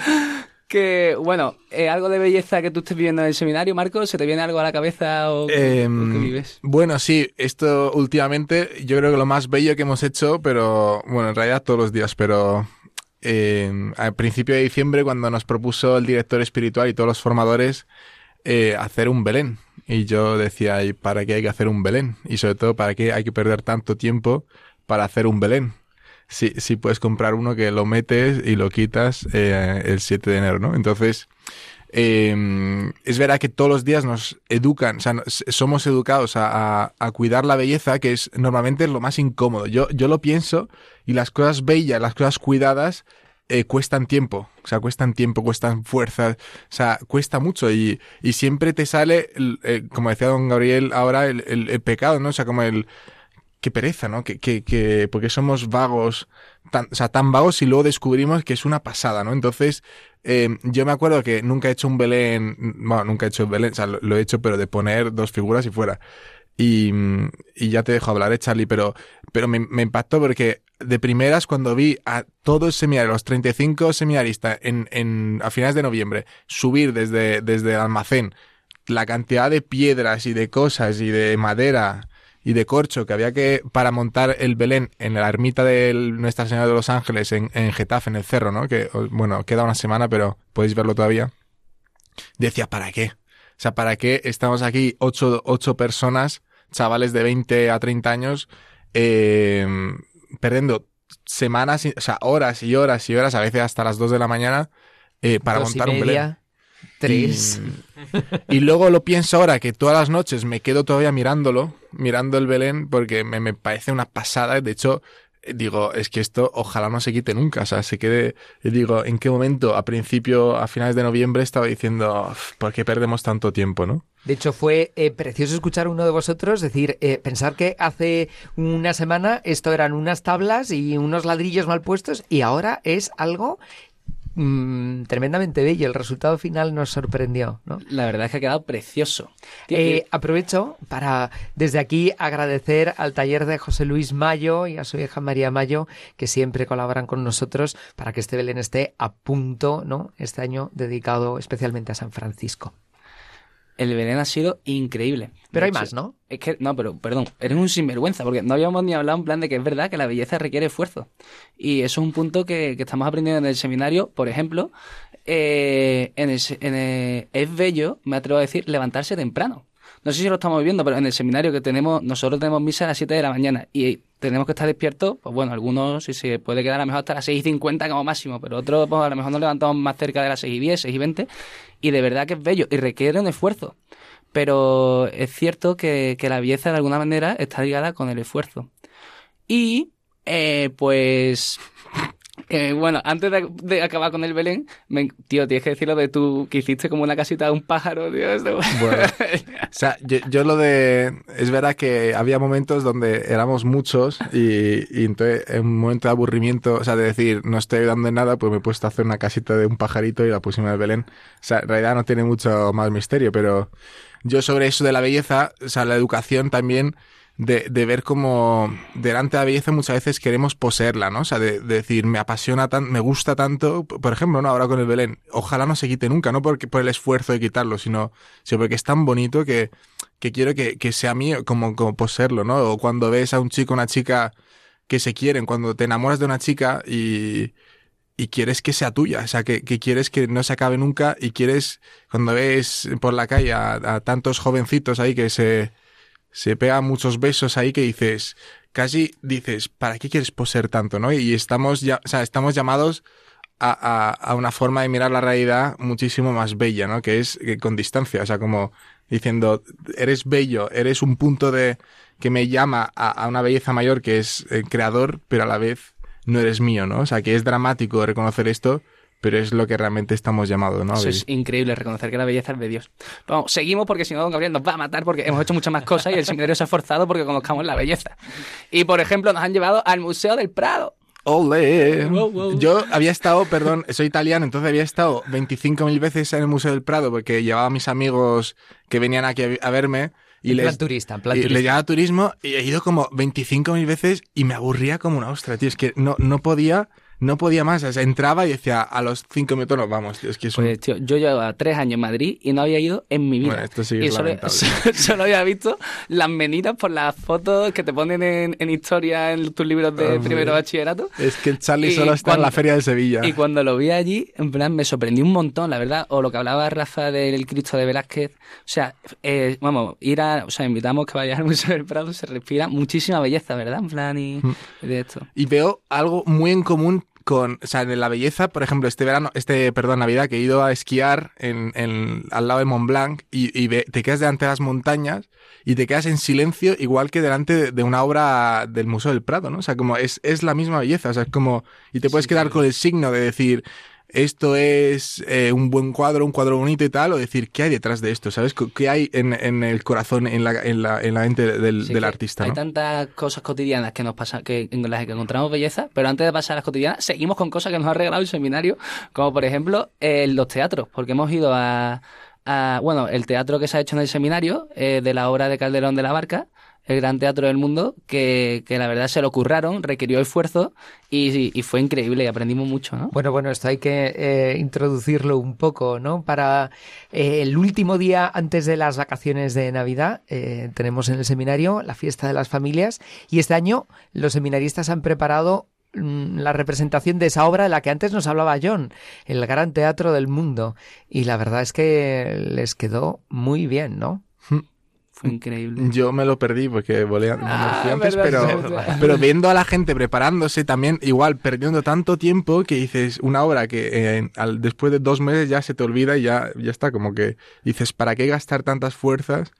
Que, bueno, eh, algo de belleza que tú estés viviendo en el seminario, Marco, ¿se te viene algo a la cabeza o, o Em, qué vives? bueno, sí, esto últimamente yo creo que lo más bello que hemos hecho, pero bueno, en realidad todos los días, pero eh, al principio de diciembre cuando nos propuso el director espiritual y todos los formadores eh, hacer un Belén. Y yo decía, ¿y para qué hay que hacer un Belén? Y sobre todo, ¿para qué hay que perder tanto tiempo para hacer un Belén? Si, si puedes comprar uno que lo metes y lo quitas eh, el 7 de enero, ¿no? Entonces, eh, es verdad que todos los días nos educan, o sea, somos educados a, a- cuidar la belleza, que es normalmente lo más incómodo. Yo, yo lo pienso y las cosas bellas, las cosas cuidadas, eh, cuestan tiempo. O sea, cuestan tiempo, cuestan fuerza, o sea, cuesta mucho y, y siempre te sale, eh, como decía don Gabriel ahora, el- el pecado, ¿no? O sea, como el... Qué pereza, ¿no? Que, que, que, porque somos vagos, tan, o sea, tan vagos y luego descubrimos que es una pasada, ¿no? Entonces, eh, yo me acuerdo que nunca he hecho un Belén, bueno, nunca he hecho un Belén, o sea, lo, he hecho, pero de poner dos figuras y fuera. Y, y ya te dejo hablar, ¿eh, Charlie? Pero, pero me, me impactó porque de primeras cuando vi a todo el seminario, los 35 seminaristas en, en, a finales de noviembre, subir desde, desde el almacén la cantidad de piedras y de cosas y de madera y de corcho que había que para montar el Belén en la ermita de Nuestra Señora de los Ángeles en, en Getafe, en el cerro, ¿no? Que, bueno, queda una semana, pero podéis verlo todavía. Decía, ¿para qué? O sea, ¿para qué estamos aquí ocho, ocho personas, chavales de 20 a 30 años, eh, perdiendo semanas, o sea, horas y horas y horas, a veces hasta las 2 de la mañana, eh, para Dos y montar un Belén? tres. Y, y luego lo pienso ahora que todas las noches me quedo todavía mirándolo, mirando el Belén, porque me, me parece una pasada. De hecho, digo, es que esto ojalá no se quite nunca. O sea, se quede. Digo, ¿en qué momento? A principio, a finales de noviembre, estaba diciendo, "Uf, ¿por qué perdemos tanto tiempo, no? De hecho, fue eh, precioso escuchar a uno de vosotros decir, eh, pensar que hace una semana esto eran unas tablas y unos ladrillos mal puestos y ahora es algo mm, tremendamente bello. El resultado final nos sorprendió, ¿no? La verdad es que ha quedado precioso. Eh, aprovecho para desde aquí agradecer al taller de José Luis Mayo y a su hija María Mayo que siempre colaboran con nosotros para que este Belén esté a punto, ¿no? Este año dedicado especialmente a San Francisco. El Belén ha sido increíble. Pero De hay hecho, más, ¿no? Es que, no, pero, perdón, eres un sinvergüenza, porque no habíamos ni hablado en plan de que es verdad que la belleza requiere esfuerzo. Y eso es un punto que, que estamos aprendiendo en el seminario. Por ejemplo, eh, en el en el- es bello, me atrevo a decir, levantarse temprano. No sé si lo estamos viendo, pero en el seminario que tenemos, nosotros tenemos misa a las 7 de la mañana y tenemos que estar despiertos, pues bueno, algunos si se puede quedar a lo mejor hasta las 6 y 50 como máximo, pero otros pues, a lo mejor nos levantamos más cerca de las 6 y 10, 6 y 20 y de verdad que es bello y requiere un esfuerzo. Pero es cierto que, la belleza de alguna manera está ligada con el esfuerzo. Y, eh, pues, eh, bueno, antes de, de acabar con el Belén, me- tío, tienes que decirlo de tú que hiciste como una casita de un pájaro, tío. esto- Bueno, o sea, yo, yo lo de... Es verdad que había momentos donde éramos muchos y, y entonces en un momento de aburrimiento, o sea, de decir, no estoy ayudando en nada, pues me he puesto a hacer una casita de un pajarito y la pusimos en el Belén. O sea, en realidad no tiene mucho más misterio, pero yo sobre eso de la belleza, o sea, la educación también... De, ver cómo delante de la belleza muchas veces queremos poseerla, ¿no? O sea, de, de decir, me apasiona tanto, me gusta tanto, por ejemplo, ¿no? Ahora con el Belén, ojalá no se quite nunca, no porque, por el esfuerzo de quitarlo, sino, sino porque es tan bonito que, que quiero que, que sea mío como, como poseerlo, ¿no? O cuando ves a un chico una chica que se quieren, cuando te enamoras de una chica y, y quieres que sea tuya, o sea, que, que quieres que no se acabe nunca y quieres, cuando ves por la calle a, a tantos jovencitos ahí que se, se pegan muchos besos ahí que dices, casi dices, ¿para qué quieres poseer tanto, no? Y estamos ya, o sea, estamos llamados a, a, una forma de mirar la realidad muchísimo más bella, ¿no? Que es que con distancia, o sea, como diciendo, eres bello, eres un punto de que me llama a, a una belleza mayor que es el creador, pero a la vez no eres mío, ¿no? O sea, que es dramático reconocer esto, pero es lo que realmente estamos llamados, ¿no? a Eso es increíble, reconocer que la belleza es de Dios. Vamos, seguimos porque si no, don Gabriel nos va a matar porque hemos hecho muchas más cosas y el seminario se ha esforzado porque conozcamos la belleza. Y, por ejemplo, nos han llevado al Museo del Prado. ¡Ole! Wow, wow. Yo había estado, perdón, soy italiano, entonces había estado 25.000 veces en el Museo del Prado porque llevaba a mis amigos que venían aquí a, verme y En les... plan turista, en plan y turista. les llevaba turismo y he ido como 25.000 veces y me aburría como una ostra, tío. Es que no, no podía, no podía más. O sea, entraba y decía, a los 5 minutos nos vamos, tío. Es que es un... Pues, tío, yo llevaba tres años en Madrid y no había ido en mi vida. Bueno, esto sí que y es solo, había visto las meninas por las fotos que te ponen en, en historia en tus libros de Hombre. primero bachillerato. Es que el Charlie Y solo está en la feria de Sevilla. Y cuando lo vi allí, en plan, me sorprendí un montón, la verdad. O lo que hablaba Rafa del Cristo de Velázquez. O sea, eh, vamos, ir a. O sea, invitamos que vayas al Museo del Prado, se respira muchísima belleza, ¿verdad? En plan, y, Mm. y de esto. Y veo algo muy en común con, o sea, en la belleza, por ejemplo, este verano, este, perdón, Navidad, que he ido a esquiar en, en- al lado de Mont Blanc y, y ve- te quedas delante de las montañas y te quedas en silencio igual que delante de, de una obra del Museo del Prado, ¿no? O sea, como es, es la misma belleza, o sea, es como, y te puedes quedar con el signo de decir, esto es eh, un buen cuadro, un cuadro bonito y tal, o decir, ¿qué hay detrás de esto? ¿Sabes? ¿Qué hay en, en el corazón, en la, en la, en la mente del, Sí, del artista, Hay ¿no? tantas cosas cotidianas que nos pasa, que, en las que encontramos belleza, pero antes de pasar a las cotidianas, seguimos con cosas que nos ha regalado el seminario, como por ejemplo eh, los teatros, porque hemos ido a, a- bueno, el teatro que se ha hecho en el seminario, eh, de la obra de Calderón de la Barca, el gran teatro del mundo, que, la verdad se lo curraron, requirió esfuerzo y, y fue increíble y aprendimos mucho, ¿no? Bueno, bueno, esto hay que eh, introducirlo un poco, ¿no? Para eh, el último día antes de las vacaciones de Navidad eh, tenemos en el seminario la fiesta de las familias y este año los seminaristas han preparado mm, la representación de esa obra de la que antes nos hablaba John, el gran teatro del mundo. Y la verdad es que les quedó muy bien, ¿no? Fue increíble. Yo me lo perdí porque volé me Ah, antes, verdad, pero, verdad. pero viendo a la gente preparándose también, igual perdiendo tanto tiempo que dices una obra que eh, al- después de dos meses ya se te olvida y ya, ya está, como que dices, ¿para qué gastar tantas fuerzas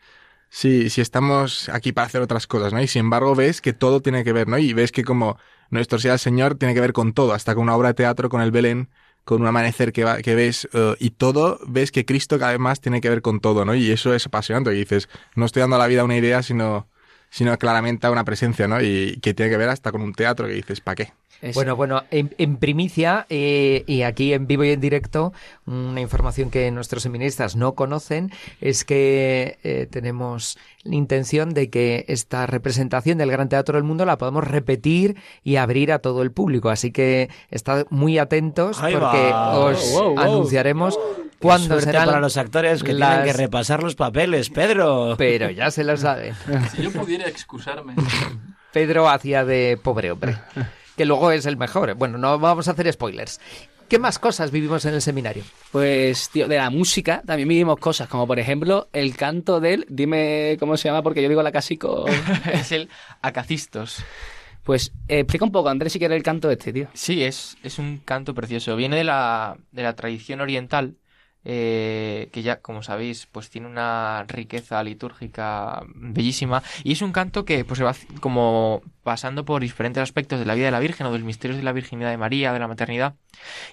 si, si estamos aquí para hacer otras cosas, ¿no? Y sin embargo ves que todo tiene que ver, ¿no? Y ves que como nuestro sea el Señor tiene que ver con todo, hasta con una obra de teatro, con el Belén, con un amanecer que, va- que ves eh, y todo, ves que Cristo cada vez más tiene que ver con todo, ¿no? Y eso es apasionante. Y dices, no estoy dando a la vida una idea, sino, sino claramente a una presencia, ¿no? Y que tiene que ver hasta con un teatro que dices, ¿para qué? Bueno, bueno, en, en primicia eh, y aquí en vivo y en directo, una información que nuestros seminaristas no conocen es que eh, tenemos la intención de que esta representación del Gran Teatro del Mundo la podamos repetir y abrir a todo el público. Así que estad muy atentos Ahí porque va. os Wow, wow. anunciaremos Qué cuándo suerte serán para los actores que las- tienen que repasar los papeles, Pedro. Pero ya se lo saben. Si yo pudiera excusarme. Pedro hacía de pobre hombre, que luego es el mejor. Bueno, no vamos a hacer spoilers. ¿Qué más cosas vivimos en el seminario? Pues, tío, de la música también vivimos cosas, como por ejemplo el canto del. Dime cómo se llama, porque yo digo la casico. es el Acacistos. Pues eh, explica un poco, Andrés, si quieres el canto este, tío. Sí, es, es un canto precioso. Viene de la, de la tradición oriental, eh, que ya, como sabéis, pues tiene una riqueza litúrgica bellísima. Y es un canto que pues se va como pasando por diferentes aspectos de la vida de la Virgen o del misterio de la virginidad de María, de la maternidad.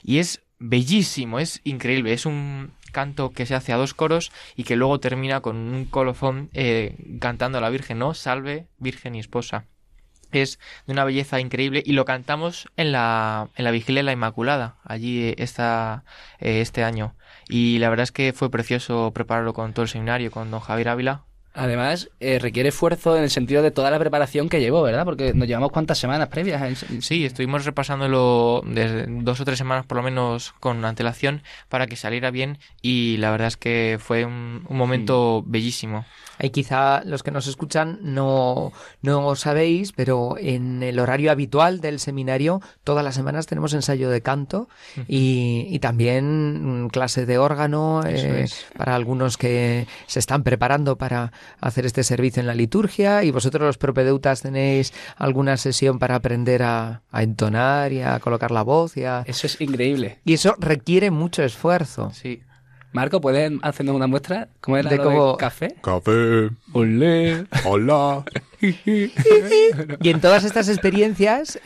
Y es bellísimo, es increíble. Es un canto que se hace a dos coros y que luego termina con un colofón eh, cantando a la Virgen, ¿no? Salve, Virgen y Esposa es de una belleza increíble y lo cantamos en la, en la vigilia de la Inmaculada, allí eh, esta, eh, este año. Y la verdad es que fue precioso prepararlo con todo el seminario, con don Javier Ávila. Además, eh, requiere esfuerzo en el sentido de toda la preparación que llevó, ¿verdad? Porque nos llevamos cuántas semanas previas. Sí, estuvimos repasándolo desde dos o tres semanas por lo menos con antelación para que saliera bien y la verdad es que fue un, un momento bellísimo. Ahí quizá los que nos escuchan no, no sabéis, pero en el horario habitual del seminario todas las semanas tenemos ensayo de canto y, y también mm, clase de órgano eh, es. para algunos que se están preparando para hacer este servicio en la liturgia y vosotros los propedeutas tenéis alguna sesión para aprender a, a entonar y a colocar la voz y a... Eso es increíble. Y eso requiere mucho esfuerzo. Sí. Marco, ¿puedes hacernos una muestra? ¿Cómo era De lo del café? Café. Olé. Hola. Y en todas estas experiencias, eh,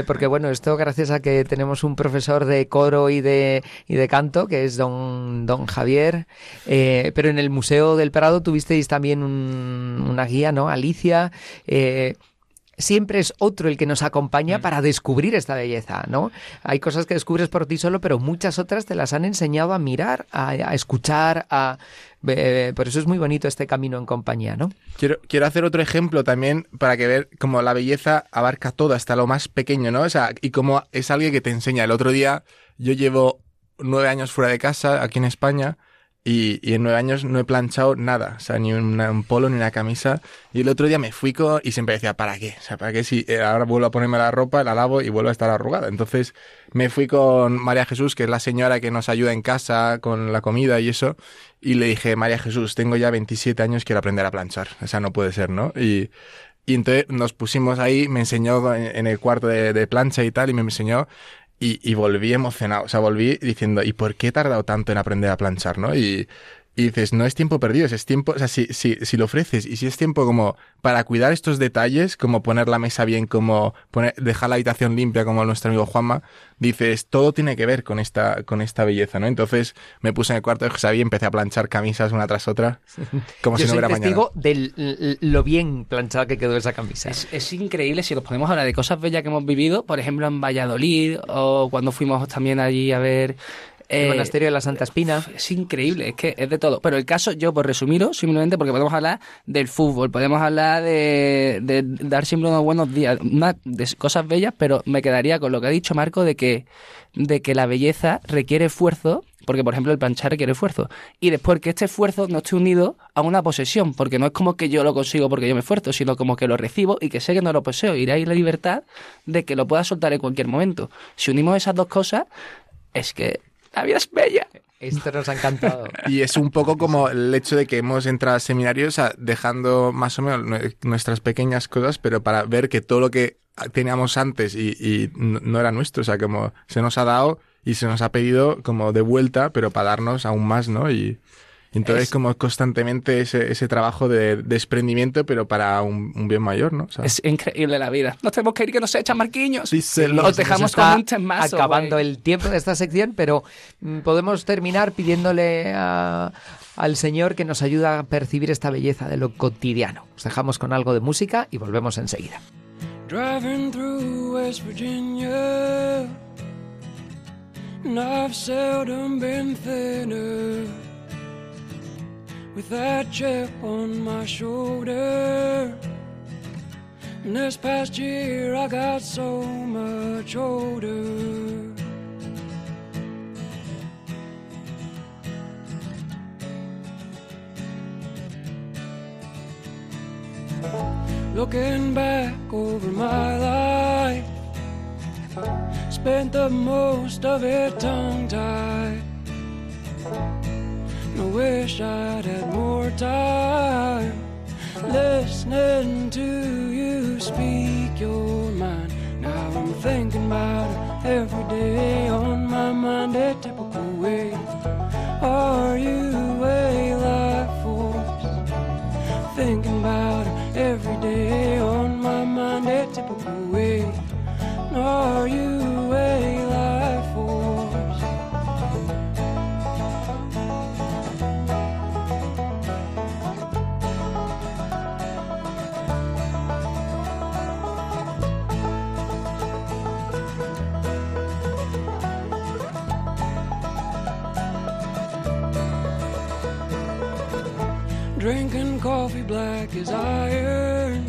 eh, porque bueno, esto gracias a que tenemos un profesor de coro y de, y de canto, que es don, don Javier, eh, pero en el Museo del Prado tuvisteis también un- una guía, ¿no? Alicia. Siempre es otro el que nos acompaña para descubrir esta belleza, ¿no? Hay cosas que descubres por ti solo, pero muchas otras te las han enseñado a mirar, a, a escuchar, a... eh, por eso es muy bonito este camino en compañía, ¿no? Quiero, quiero hacer otro ejemplo también para que ver cómo la belleza abarca todo, hasta lo más pequeño, ¿no? O sea, y cómo es alguien que te enseña. El otro día yo llevo nueve años fuera de casa, aquí en España, y, y en nueve años no he planchado nada, o sea, ni una- un polo ni una camisa. Y el otro día me fui con, y siempre decía, ¿para qué? O sea, ¿para qué si eh, ahora vuelvo a ponerme la ropa, la lavo y vuelvo a estar arrugada? Entonces me fui con María Jesús, que es la señora que nos ayuda en casa con la comida y eso, y le dije, María Jesús, tengo ya 27 años, quiero aprender a planchar. O sea, no puede ser, ¿no? Y, y entonces nos pusimos ahí, me enseñó en, el cuarto de, de plancha y tal, y me enseñó, y, y volví emocionado. O sea, volví diciendo, ¿y por qué he tardado tanto en aprender a planchar, no? Y, y dices, no es tiempo perdido, es tiempo, o sea, si, si, si lo ofreces y si es tiempo como para cuidar estos detalles, como poner la mesa bien, como poner, dejar la habitación limpia, como nuestro amigo Juanma, dices, todo tiene que ver con esta, con esta belleza, ¿no? Entonces me puse en el cuarto de José y empecé a planchar camisas una tras otra, como Yo si no hubiera mañana. testigo de lo bien planchada que quedó esa camisa. Es, es increíble si nos podemos hablar de cosas bellas que hemos vivido, por ejemplo en Valladolid o cuando fuimos también allí a ver El Eh, monasterio de la Santa Espina. Es increíble, es que es de todo. Pero el caso, yo por resumirlo, simplemente porque podemos hablar del fútbol, podemos hablar de, de dar siempre unos buenos días, una- de cosas bellas, pero me quedaría con lo que ha dicho Marco de que, de que la belleza requiere esfuerzo, porque por ejemplo el planchar requiere esfuerzo. Y después que este esfuerzo no esté unido a una posesión, porque no es como que yo lo consigo porque yo me esfuerzo, sino como que lo recibo y que sé que no lo poseo. Y ahí la libertad de que lo pueda soltar en cualquier momento. Si unimos esas dos cosas, es que la vida es bella. Esto nos ha encantado. Y es un poco como el hecho de que hemos entrado al seminario, o sea, dejando más o menos nue- nuestras pequeñas cosas, pero para ver que todo lo que teníamos antes y, y no no era nuestro, o sea, como se nos ha dado y se nos ha pedido como de vuelta, pero para darnos aún más, ¿no? Y entonces Es- como constantemente ese, ese trabajo de desprendimiento, pero para un, un bien mayor, ¿no? O sea, Es increíble la vida. Nos tenemos que ir que nos echan Marquiños. Díselo. Os dejamos Nos con un temazo. acabando güey. el tiempo de esta sección, pero mm, podemos terminar pidiéndole a- al Señor que nos ayude a percibir esta belleza de lo cotidiano. Os dejamos con algo de música y volvemos enseguida. Driving through West Virginia, and I've seldom been thinner. With that chip on my shoulder, and this past year I got so much older. Looking back over my life, spent the most of it tongue tied. I wish I'd had more time listening to you speak your mind. Now I'm thinking about it every day on my mind, a typical way. Are you a life force? Thinking about it every day on my mind, a typical way. Are you iron.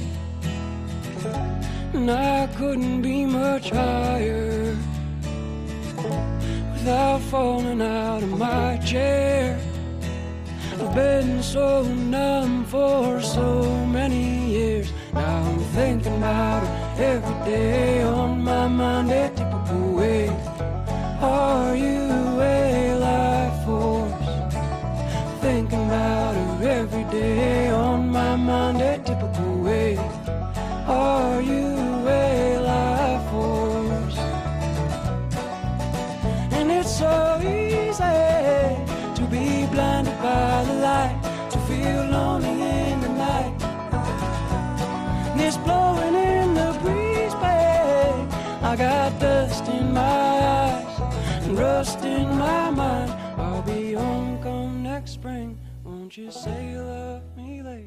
And I couldn't be much higher without falling out of my chair. I've been so numb for so many years. Now I'm thinking about it every day on my mind,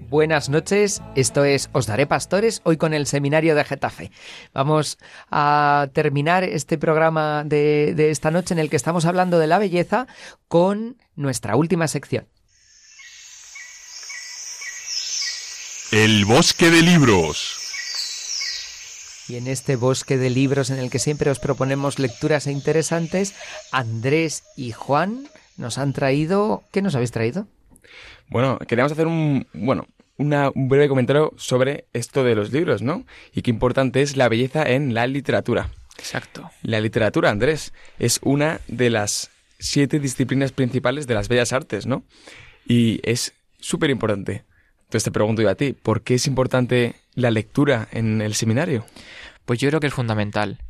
Buenas noches, esto es Os Daré Pastores, hoy con el seminario de Getafe. Vamos a terminar este programa de, de esta noche en el que estamos hablando de la belleza con nuestra última sección. El bosque de libros. Y en este bosque de libros en el que siempre os proponemos lecturas interesantes, Andrés y Juan nos han traído... ¿Qué nos habéis traído? Bueno, queríamos hacer un, bueno, una- un breve comentario sobre esto de los libros, ¿no? Y qué importante es la belleza en la literatura. Exacto. La literatura, Andrés, es una de las siete disciplinas principales de las bellas artes, ¿no? Y es súper importante. Entonces te pregunto yo a ti, ¿por qué es importante la lectura en el seminario? Pues yo creo que es fundamental.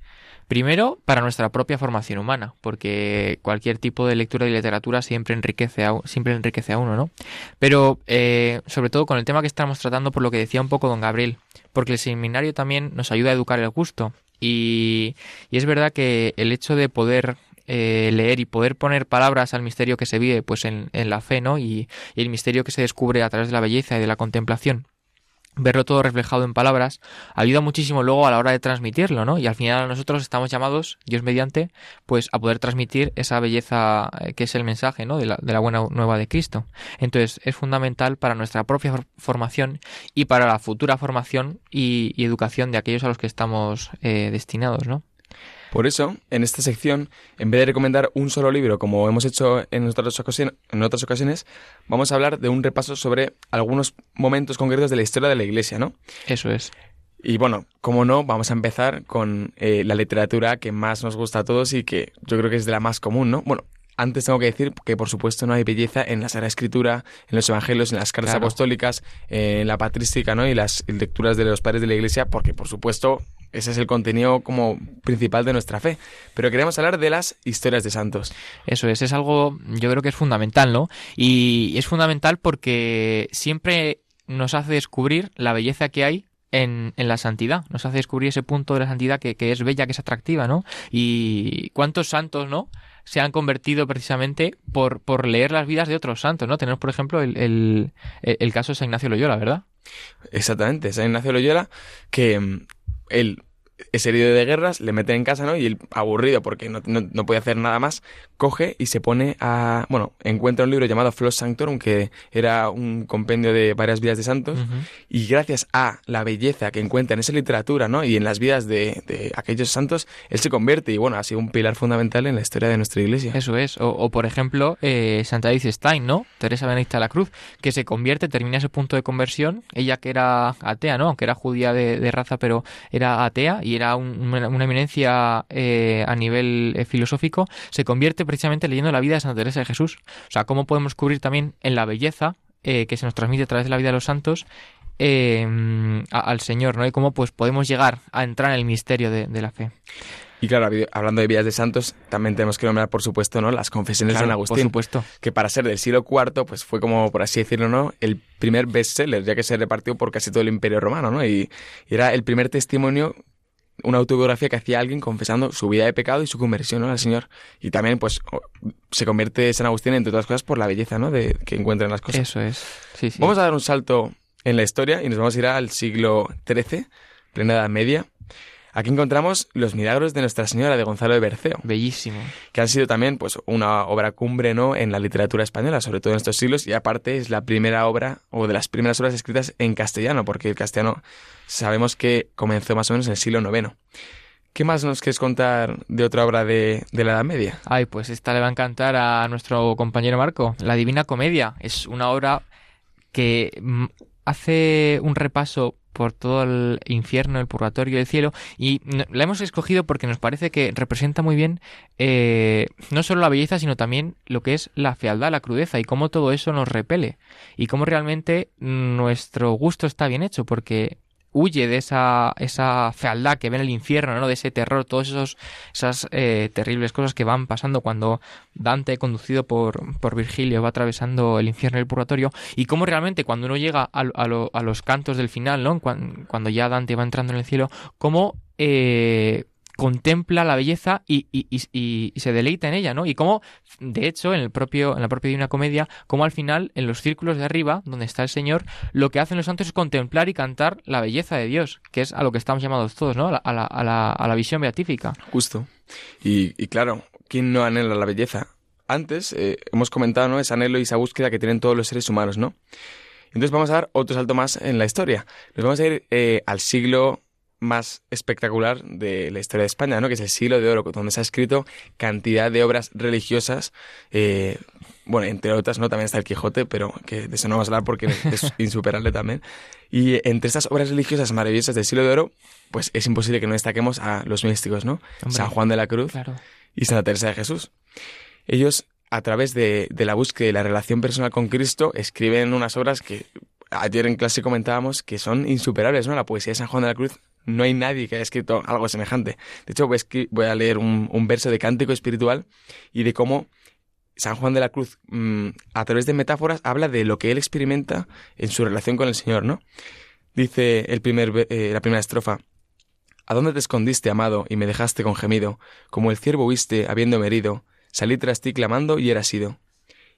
Primero, para nuestra propia formación humana, porque cualquier tipo de lectura y literatura siempre enriquece a, siempre enriquece a uno, ¿no? Pero eh, sobre todo con el tema que estamos tratando, por lo que decía un poco don Gabriel, porque el seminario también nos ayuda a educar el gusto. Y, y es verdad que el hecho de poder eh, leer y poder poner palabras al misterio que se vive pues en, en la fe, ¿no? Y, y el misterio que se descubre a través de la belleza y de la contemplación verlo todo reflejado en palabras, ayuda muchísimo luego a la hora de transmitirlo, ¿no? Y al final nosotros estamos llamados, Dios mediante, pues a poder transmitir esa belleza eh, que es el mensaje, ¿no? De la, buena nueva de Cristo. Entonces es fundamental para nuestra propia for- formación y para la futura formación y, y educación de aquellos a los que estamos eh, destinados, ¿no? Por eso, en esta sección, en vez de recomendar un solo libro, como hemos hecho en otras, ocasiones, en otras ocasiones, vamos a hablar de un repaso sobre algunos momentos concretos de la historia de la Iglesia, ¿no? Eso es. Y bueno, como no, vamos a empezar con eh, la literatura que más nos gusta a todos y que yo creo que es de la más común, ¿no? Bueno, antes tengo que decir que por supuesto no hay belleza en la Sagrada Escritura, en los Evangelios, en las cartas Claro. apostólicas, en la patrística, ¿no? Y las lecturas de los padres de la Iglesia, porque por supuesto ese es el contenido como principal de nuestra fe. Pero queremos hablar de las historias de santos. Eso es, es algo, yo creo que es fundamental, ¿no? Y es fundamental porque siempre nos hace descubrir la belleza que hay en, en la santidad, nos hace descubrir ese punto de la santidad que, que es bella, que es atractiva, ¿no? Y cuántos santos, ¿no? se han convertido precisamente por, por leer las vidas de otros santos, ¿no? Tenemos, por ejemplo, el, el, el caso de San Ignacio Loyola, ¿verdad? Exactamente, San Ignacio Loyola, que mm, él es herido de guerras, le meten en casa, ¿no? Y él, aburrido porque no, no, no puede hacer nada más, coge y se pone a... Bueno, encuentra un libro llamado Flos Sanctorum, que era un compendio de varias vidas de santos, y gracias a la belleza que encuentra en esa literatura, ¿no? Y en las vidas de, de aquellos santos, él se convierte y, bueno, ha sido un pilar fundamental en la historia de nuestra iglesia. Eso es. O, o por ejemplo, eh, Santa Edith Stein, ¿no? Teresa Benedicta de la Cruz, que se convierte, termina ese punto de conversión, ella que era atea, ¿no? Aunque era judía de, de raza, pero era atea y era un, una, eminencia eh, a nivel eh, filosófico, se convierte precisamente leyendo la vida de Santa Teresa de Jesús. O sea, cómo podemos cubrir también en la belleza eh, que se nos transmite a través de la vida de los santos a, al Señor, ¿no? Y cómo pues podemos llegar a entrar en el misterio de, de la fe. Y claro, hablando de vidas de santos, también tenemos que nombrar, por supuesto, ¿no? Las confesiones claro, de San Agustín. Por supuesto. Que para ser del siglo IV, pues fue como, por así decirlo, ¿no? El primer bestseller, ya que se repartió por casi todo el Imperio Romano, ¿no? Y, y era el primer testimonio una autobiografía que hacía alguien confesando su vida de pecado y su conversión ¿no? al Señor. Y también, pues, se convierte San Agustín, entre otras cosas, por la belleza, ¿no? De que encuentran las cosas. Eso es. Sí, sí. Vamos a dar un salto en la historia y nos vamos a ir al siglo XIII, plena Edad Media. Aquí encontramos los milagros de Nuestra Señora de Gonzalo de Berceo. Bellísimo. Que han sido también pues una obra cumbre ¿no? en la literatura española, sobre todo en estos siglos, y aparte es la primera obra o de las primeras obras escritas en castellano, porque el castellano sabemos que comenzó más o menos en el siglo IX. ¿Qué más nos quieres contar de otra obra de, de, la Edad Media? Ay, pues esta le va a encantar a nuestro compañero Marco. La Divina Comedia es una obra que hace un repaso por todo el infierno, el purgatorio, el cielo, y la hemos escogido porque nos parece que representa muy bien eh, no solo la belleza, sino también lo que es la fealdad, la crudeza, y cómo todo eso nos repele, y cómo realmente nuestro gusto está bien hecho, porque huye de esa, esa fealdad que ve en el infierno, ¿no? de ese terror, todas esas eh, terribles cosas que van pasando cuando Dante, conducido por, por Virgilio, va atravesando el infierno y el purgatorio, y cómo realmente cuando uno llega a, a, lo, a los cantos del final, ¿no? cuando, cuando, ya Dante va entrando en el cielo, cómo eh, contempla la belleza y, y, y, y, se deleita en ella, ¿no? Y cómo, de hecho, en el propio, en la propia Divina Comedia, como al final, en los círculos de arriba, donde está el Señor, lo que hacen los santos es contemplar y cantar la belleza de Dios, que es a lo que estamos llamados todos, ¿no? A la, a la, a la, a la visión beatífica. Justo. Y, claro, ¿quién no anhela la belleza? Antes eh, hemos comentado, ¿no? Ese anhelo y esa búsqueda que tienen todos los seres humanos, ¿no? Entonces vamos a dar otro salto más en la historia. Nos vamos a ir eh, al siglo más espectacular de la historia de España, ¿no? que es el siglo de oro, donde se ha escrito cantidad de obras religiosas, eh, bueno, entre otras, ¿no? También está el Quijote, pero que de eso no vamos a hablar porque es insuperable también. Y entre estas obras religiosas maravillosas del siglo de oro, pues es imposible que no destaquemos a los místicos, ¿no? Hombre, San Juan de la Cruz claro. y Santa Teresa de Jesús. Ellos, a través de, de la búsqueda y la relación personal con Cristo, escriben unas obras que ayer en clase comentábamos que son insuperables, ¿no? La poesía de San Juan de la Cruz no hay nadie que haya escrito algo semejante. De hecho, voy a, leer un, un, verso de cántico espiritual y de cómo San Juan de la Cruz, mmm, a través de metáforas, habla de lo que él experimenta en su relación con el Señor, ¿no? Dice el primer, eh, la primera estrofa. ¿A dónde te escondiste, amado, y me dejaste con gemido? Como el ciervo huiste, habiéndome herido. Salí tras ti clamando y eras sido.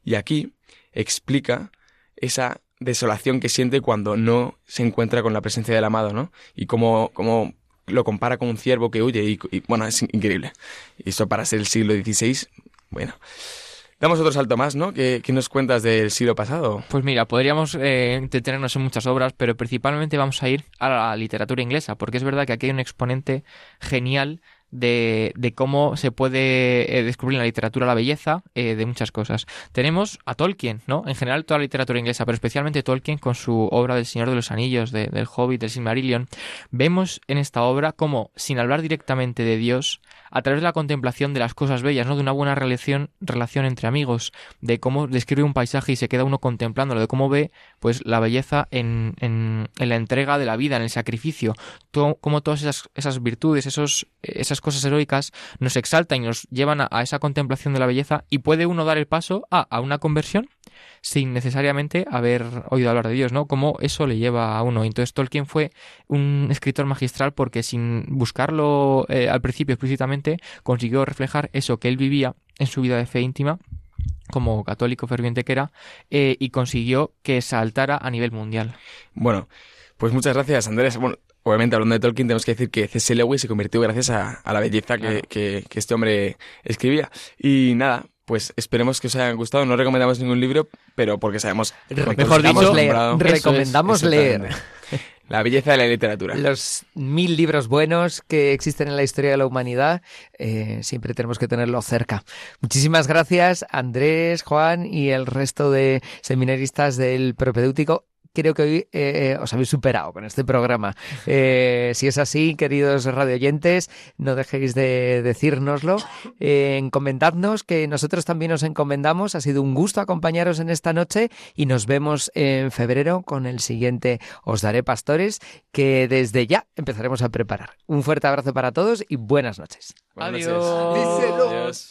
Y aquí explica esa desolación que siente cuando no se encuentra con la presencia del amado, ¿no? Y cómo, cómo lo compara con un ciervo que huye y, bueno, es increíble. Y eso para ser el siglo XVI, bueno. Damos otro salto más, ¿no? ¿Qué, qué nos cuentas del siglo pasado? Pues mira, podríamos eh, detenernos en muchas obras, pero principalmente vamos a ir a la literatura inglesa, porque es verdad que aquí hay un exponente genial de, cómo se puede eh, descubrir en la literatura la belleza eh, de muchas cosas. Tenemos a Tolkien, ¿no? En general toda la literatura inglesa, pero especialmente Tolkien con su obra del Señor de los Anillos, de- del Hobbit, del Silmarillion. Vemos en esta obra cómo, sin hablar directamente de Dios, a través de la contemplación de las cosas bellas, ¿no? De una buena relación, relación entre amigos, de cómo describe un paisaje y se queda uno contemplándolo, de cómo ve, pues, la belleza en, en, en la entrega de la vida, en el sacrificio, to- cómo todas esas, esas virtudes, esos, esas cosas heroicas nos exaltan y nos llevan a, a esa contemplación de la belleza y puede uno dar el paso a, a una conversión sin necesariamente haber oído hablar de Dios, ¿no? Cómo eso le lleva a uno. Entonces Tolkien fue un escritor magistral porque sin buscarlo eh, al principio explícitamente consiguió reflejar eso que él vivía en su vida de fe íntima como católico ferviente que era eh, y consiguió que saltara a nivel mundial. Bueno, pues muchas gracias, Andrés. Bueno, obviamente hablando de Tolkien tenemos que decir que C.S. Lewis se convirtió gracias a, a la belleza que, Claro. que- que este hombre escribía. Y nada, pues esperemos que os haya gustado. No recomendamos ningún libro, pero porque sabemos... Mejor dicho, leer. Recomendamos leer. La belleza de la literatura. Los mil libros buenos que existen en la historia de la humanidad, eh, siempre tenemos que tenerlo cerca. Muchísimas gracias, Andrés, Juan y el resto de seminaristas del propedéutico. Creo que hoy eh, os habéis superado con este programa. Eh, si es así, queridos radioyentes, no dejéis de decírnoslo. Eh, encomendadnos, que nosotros también os encomendamos. Ha sido un gusto acompañaros en esta noche y nos vemos en febrero con el siguiente Os Daré Pastores, que desde ya empezaremos a preparar. Un fuerte abrazo para todos y buenas noches. Buenas Adiós. Adiós.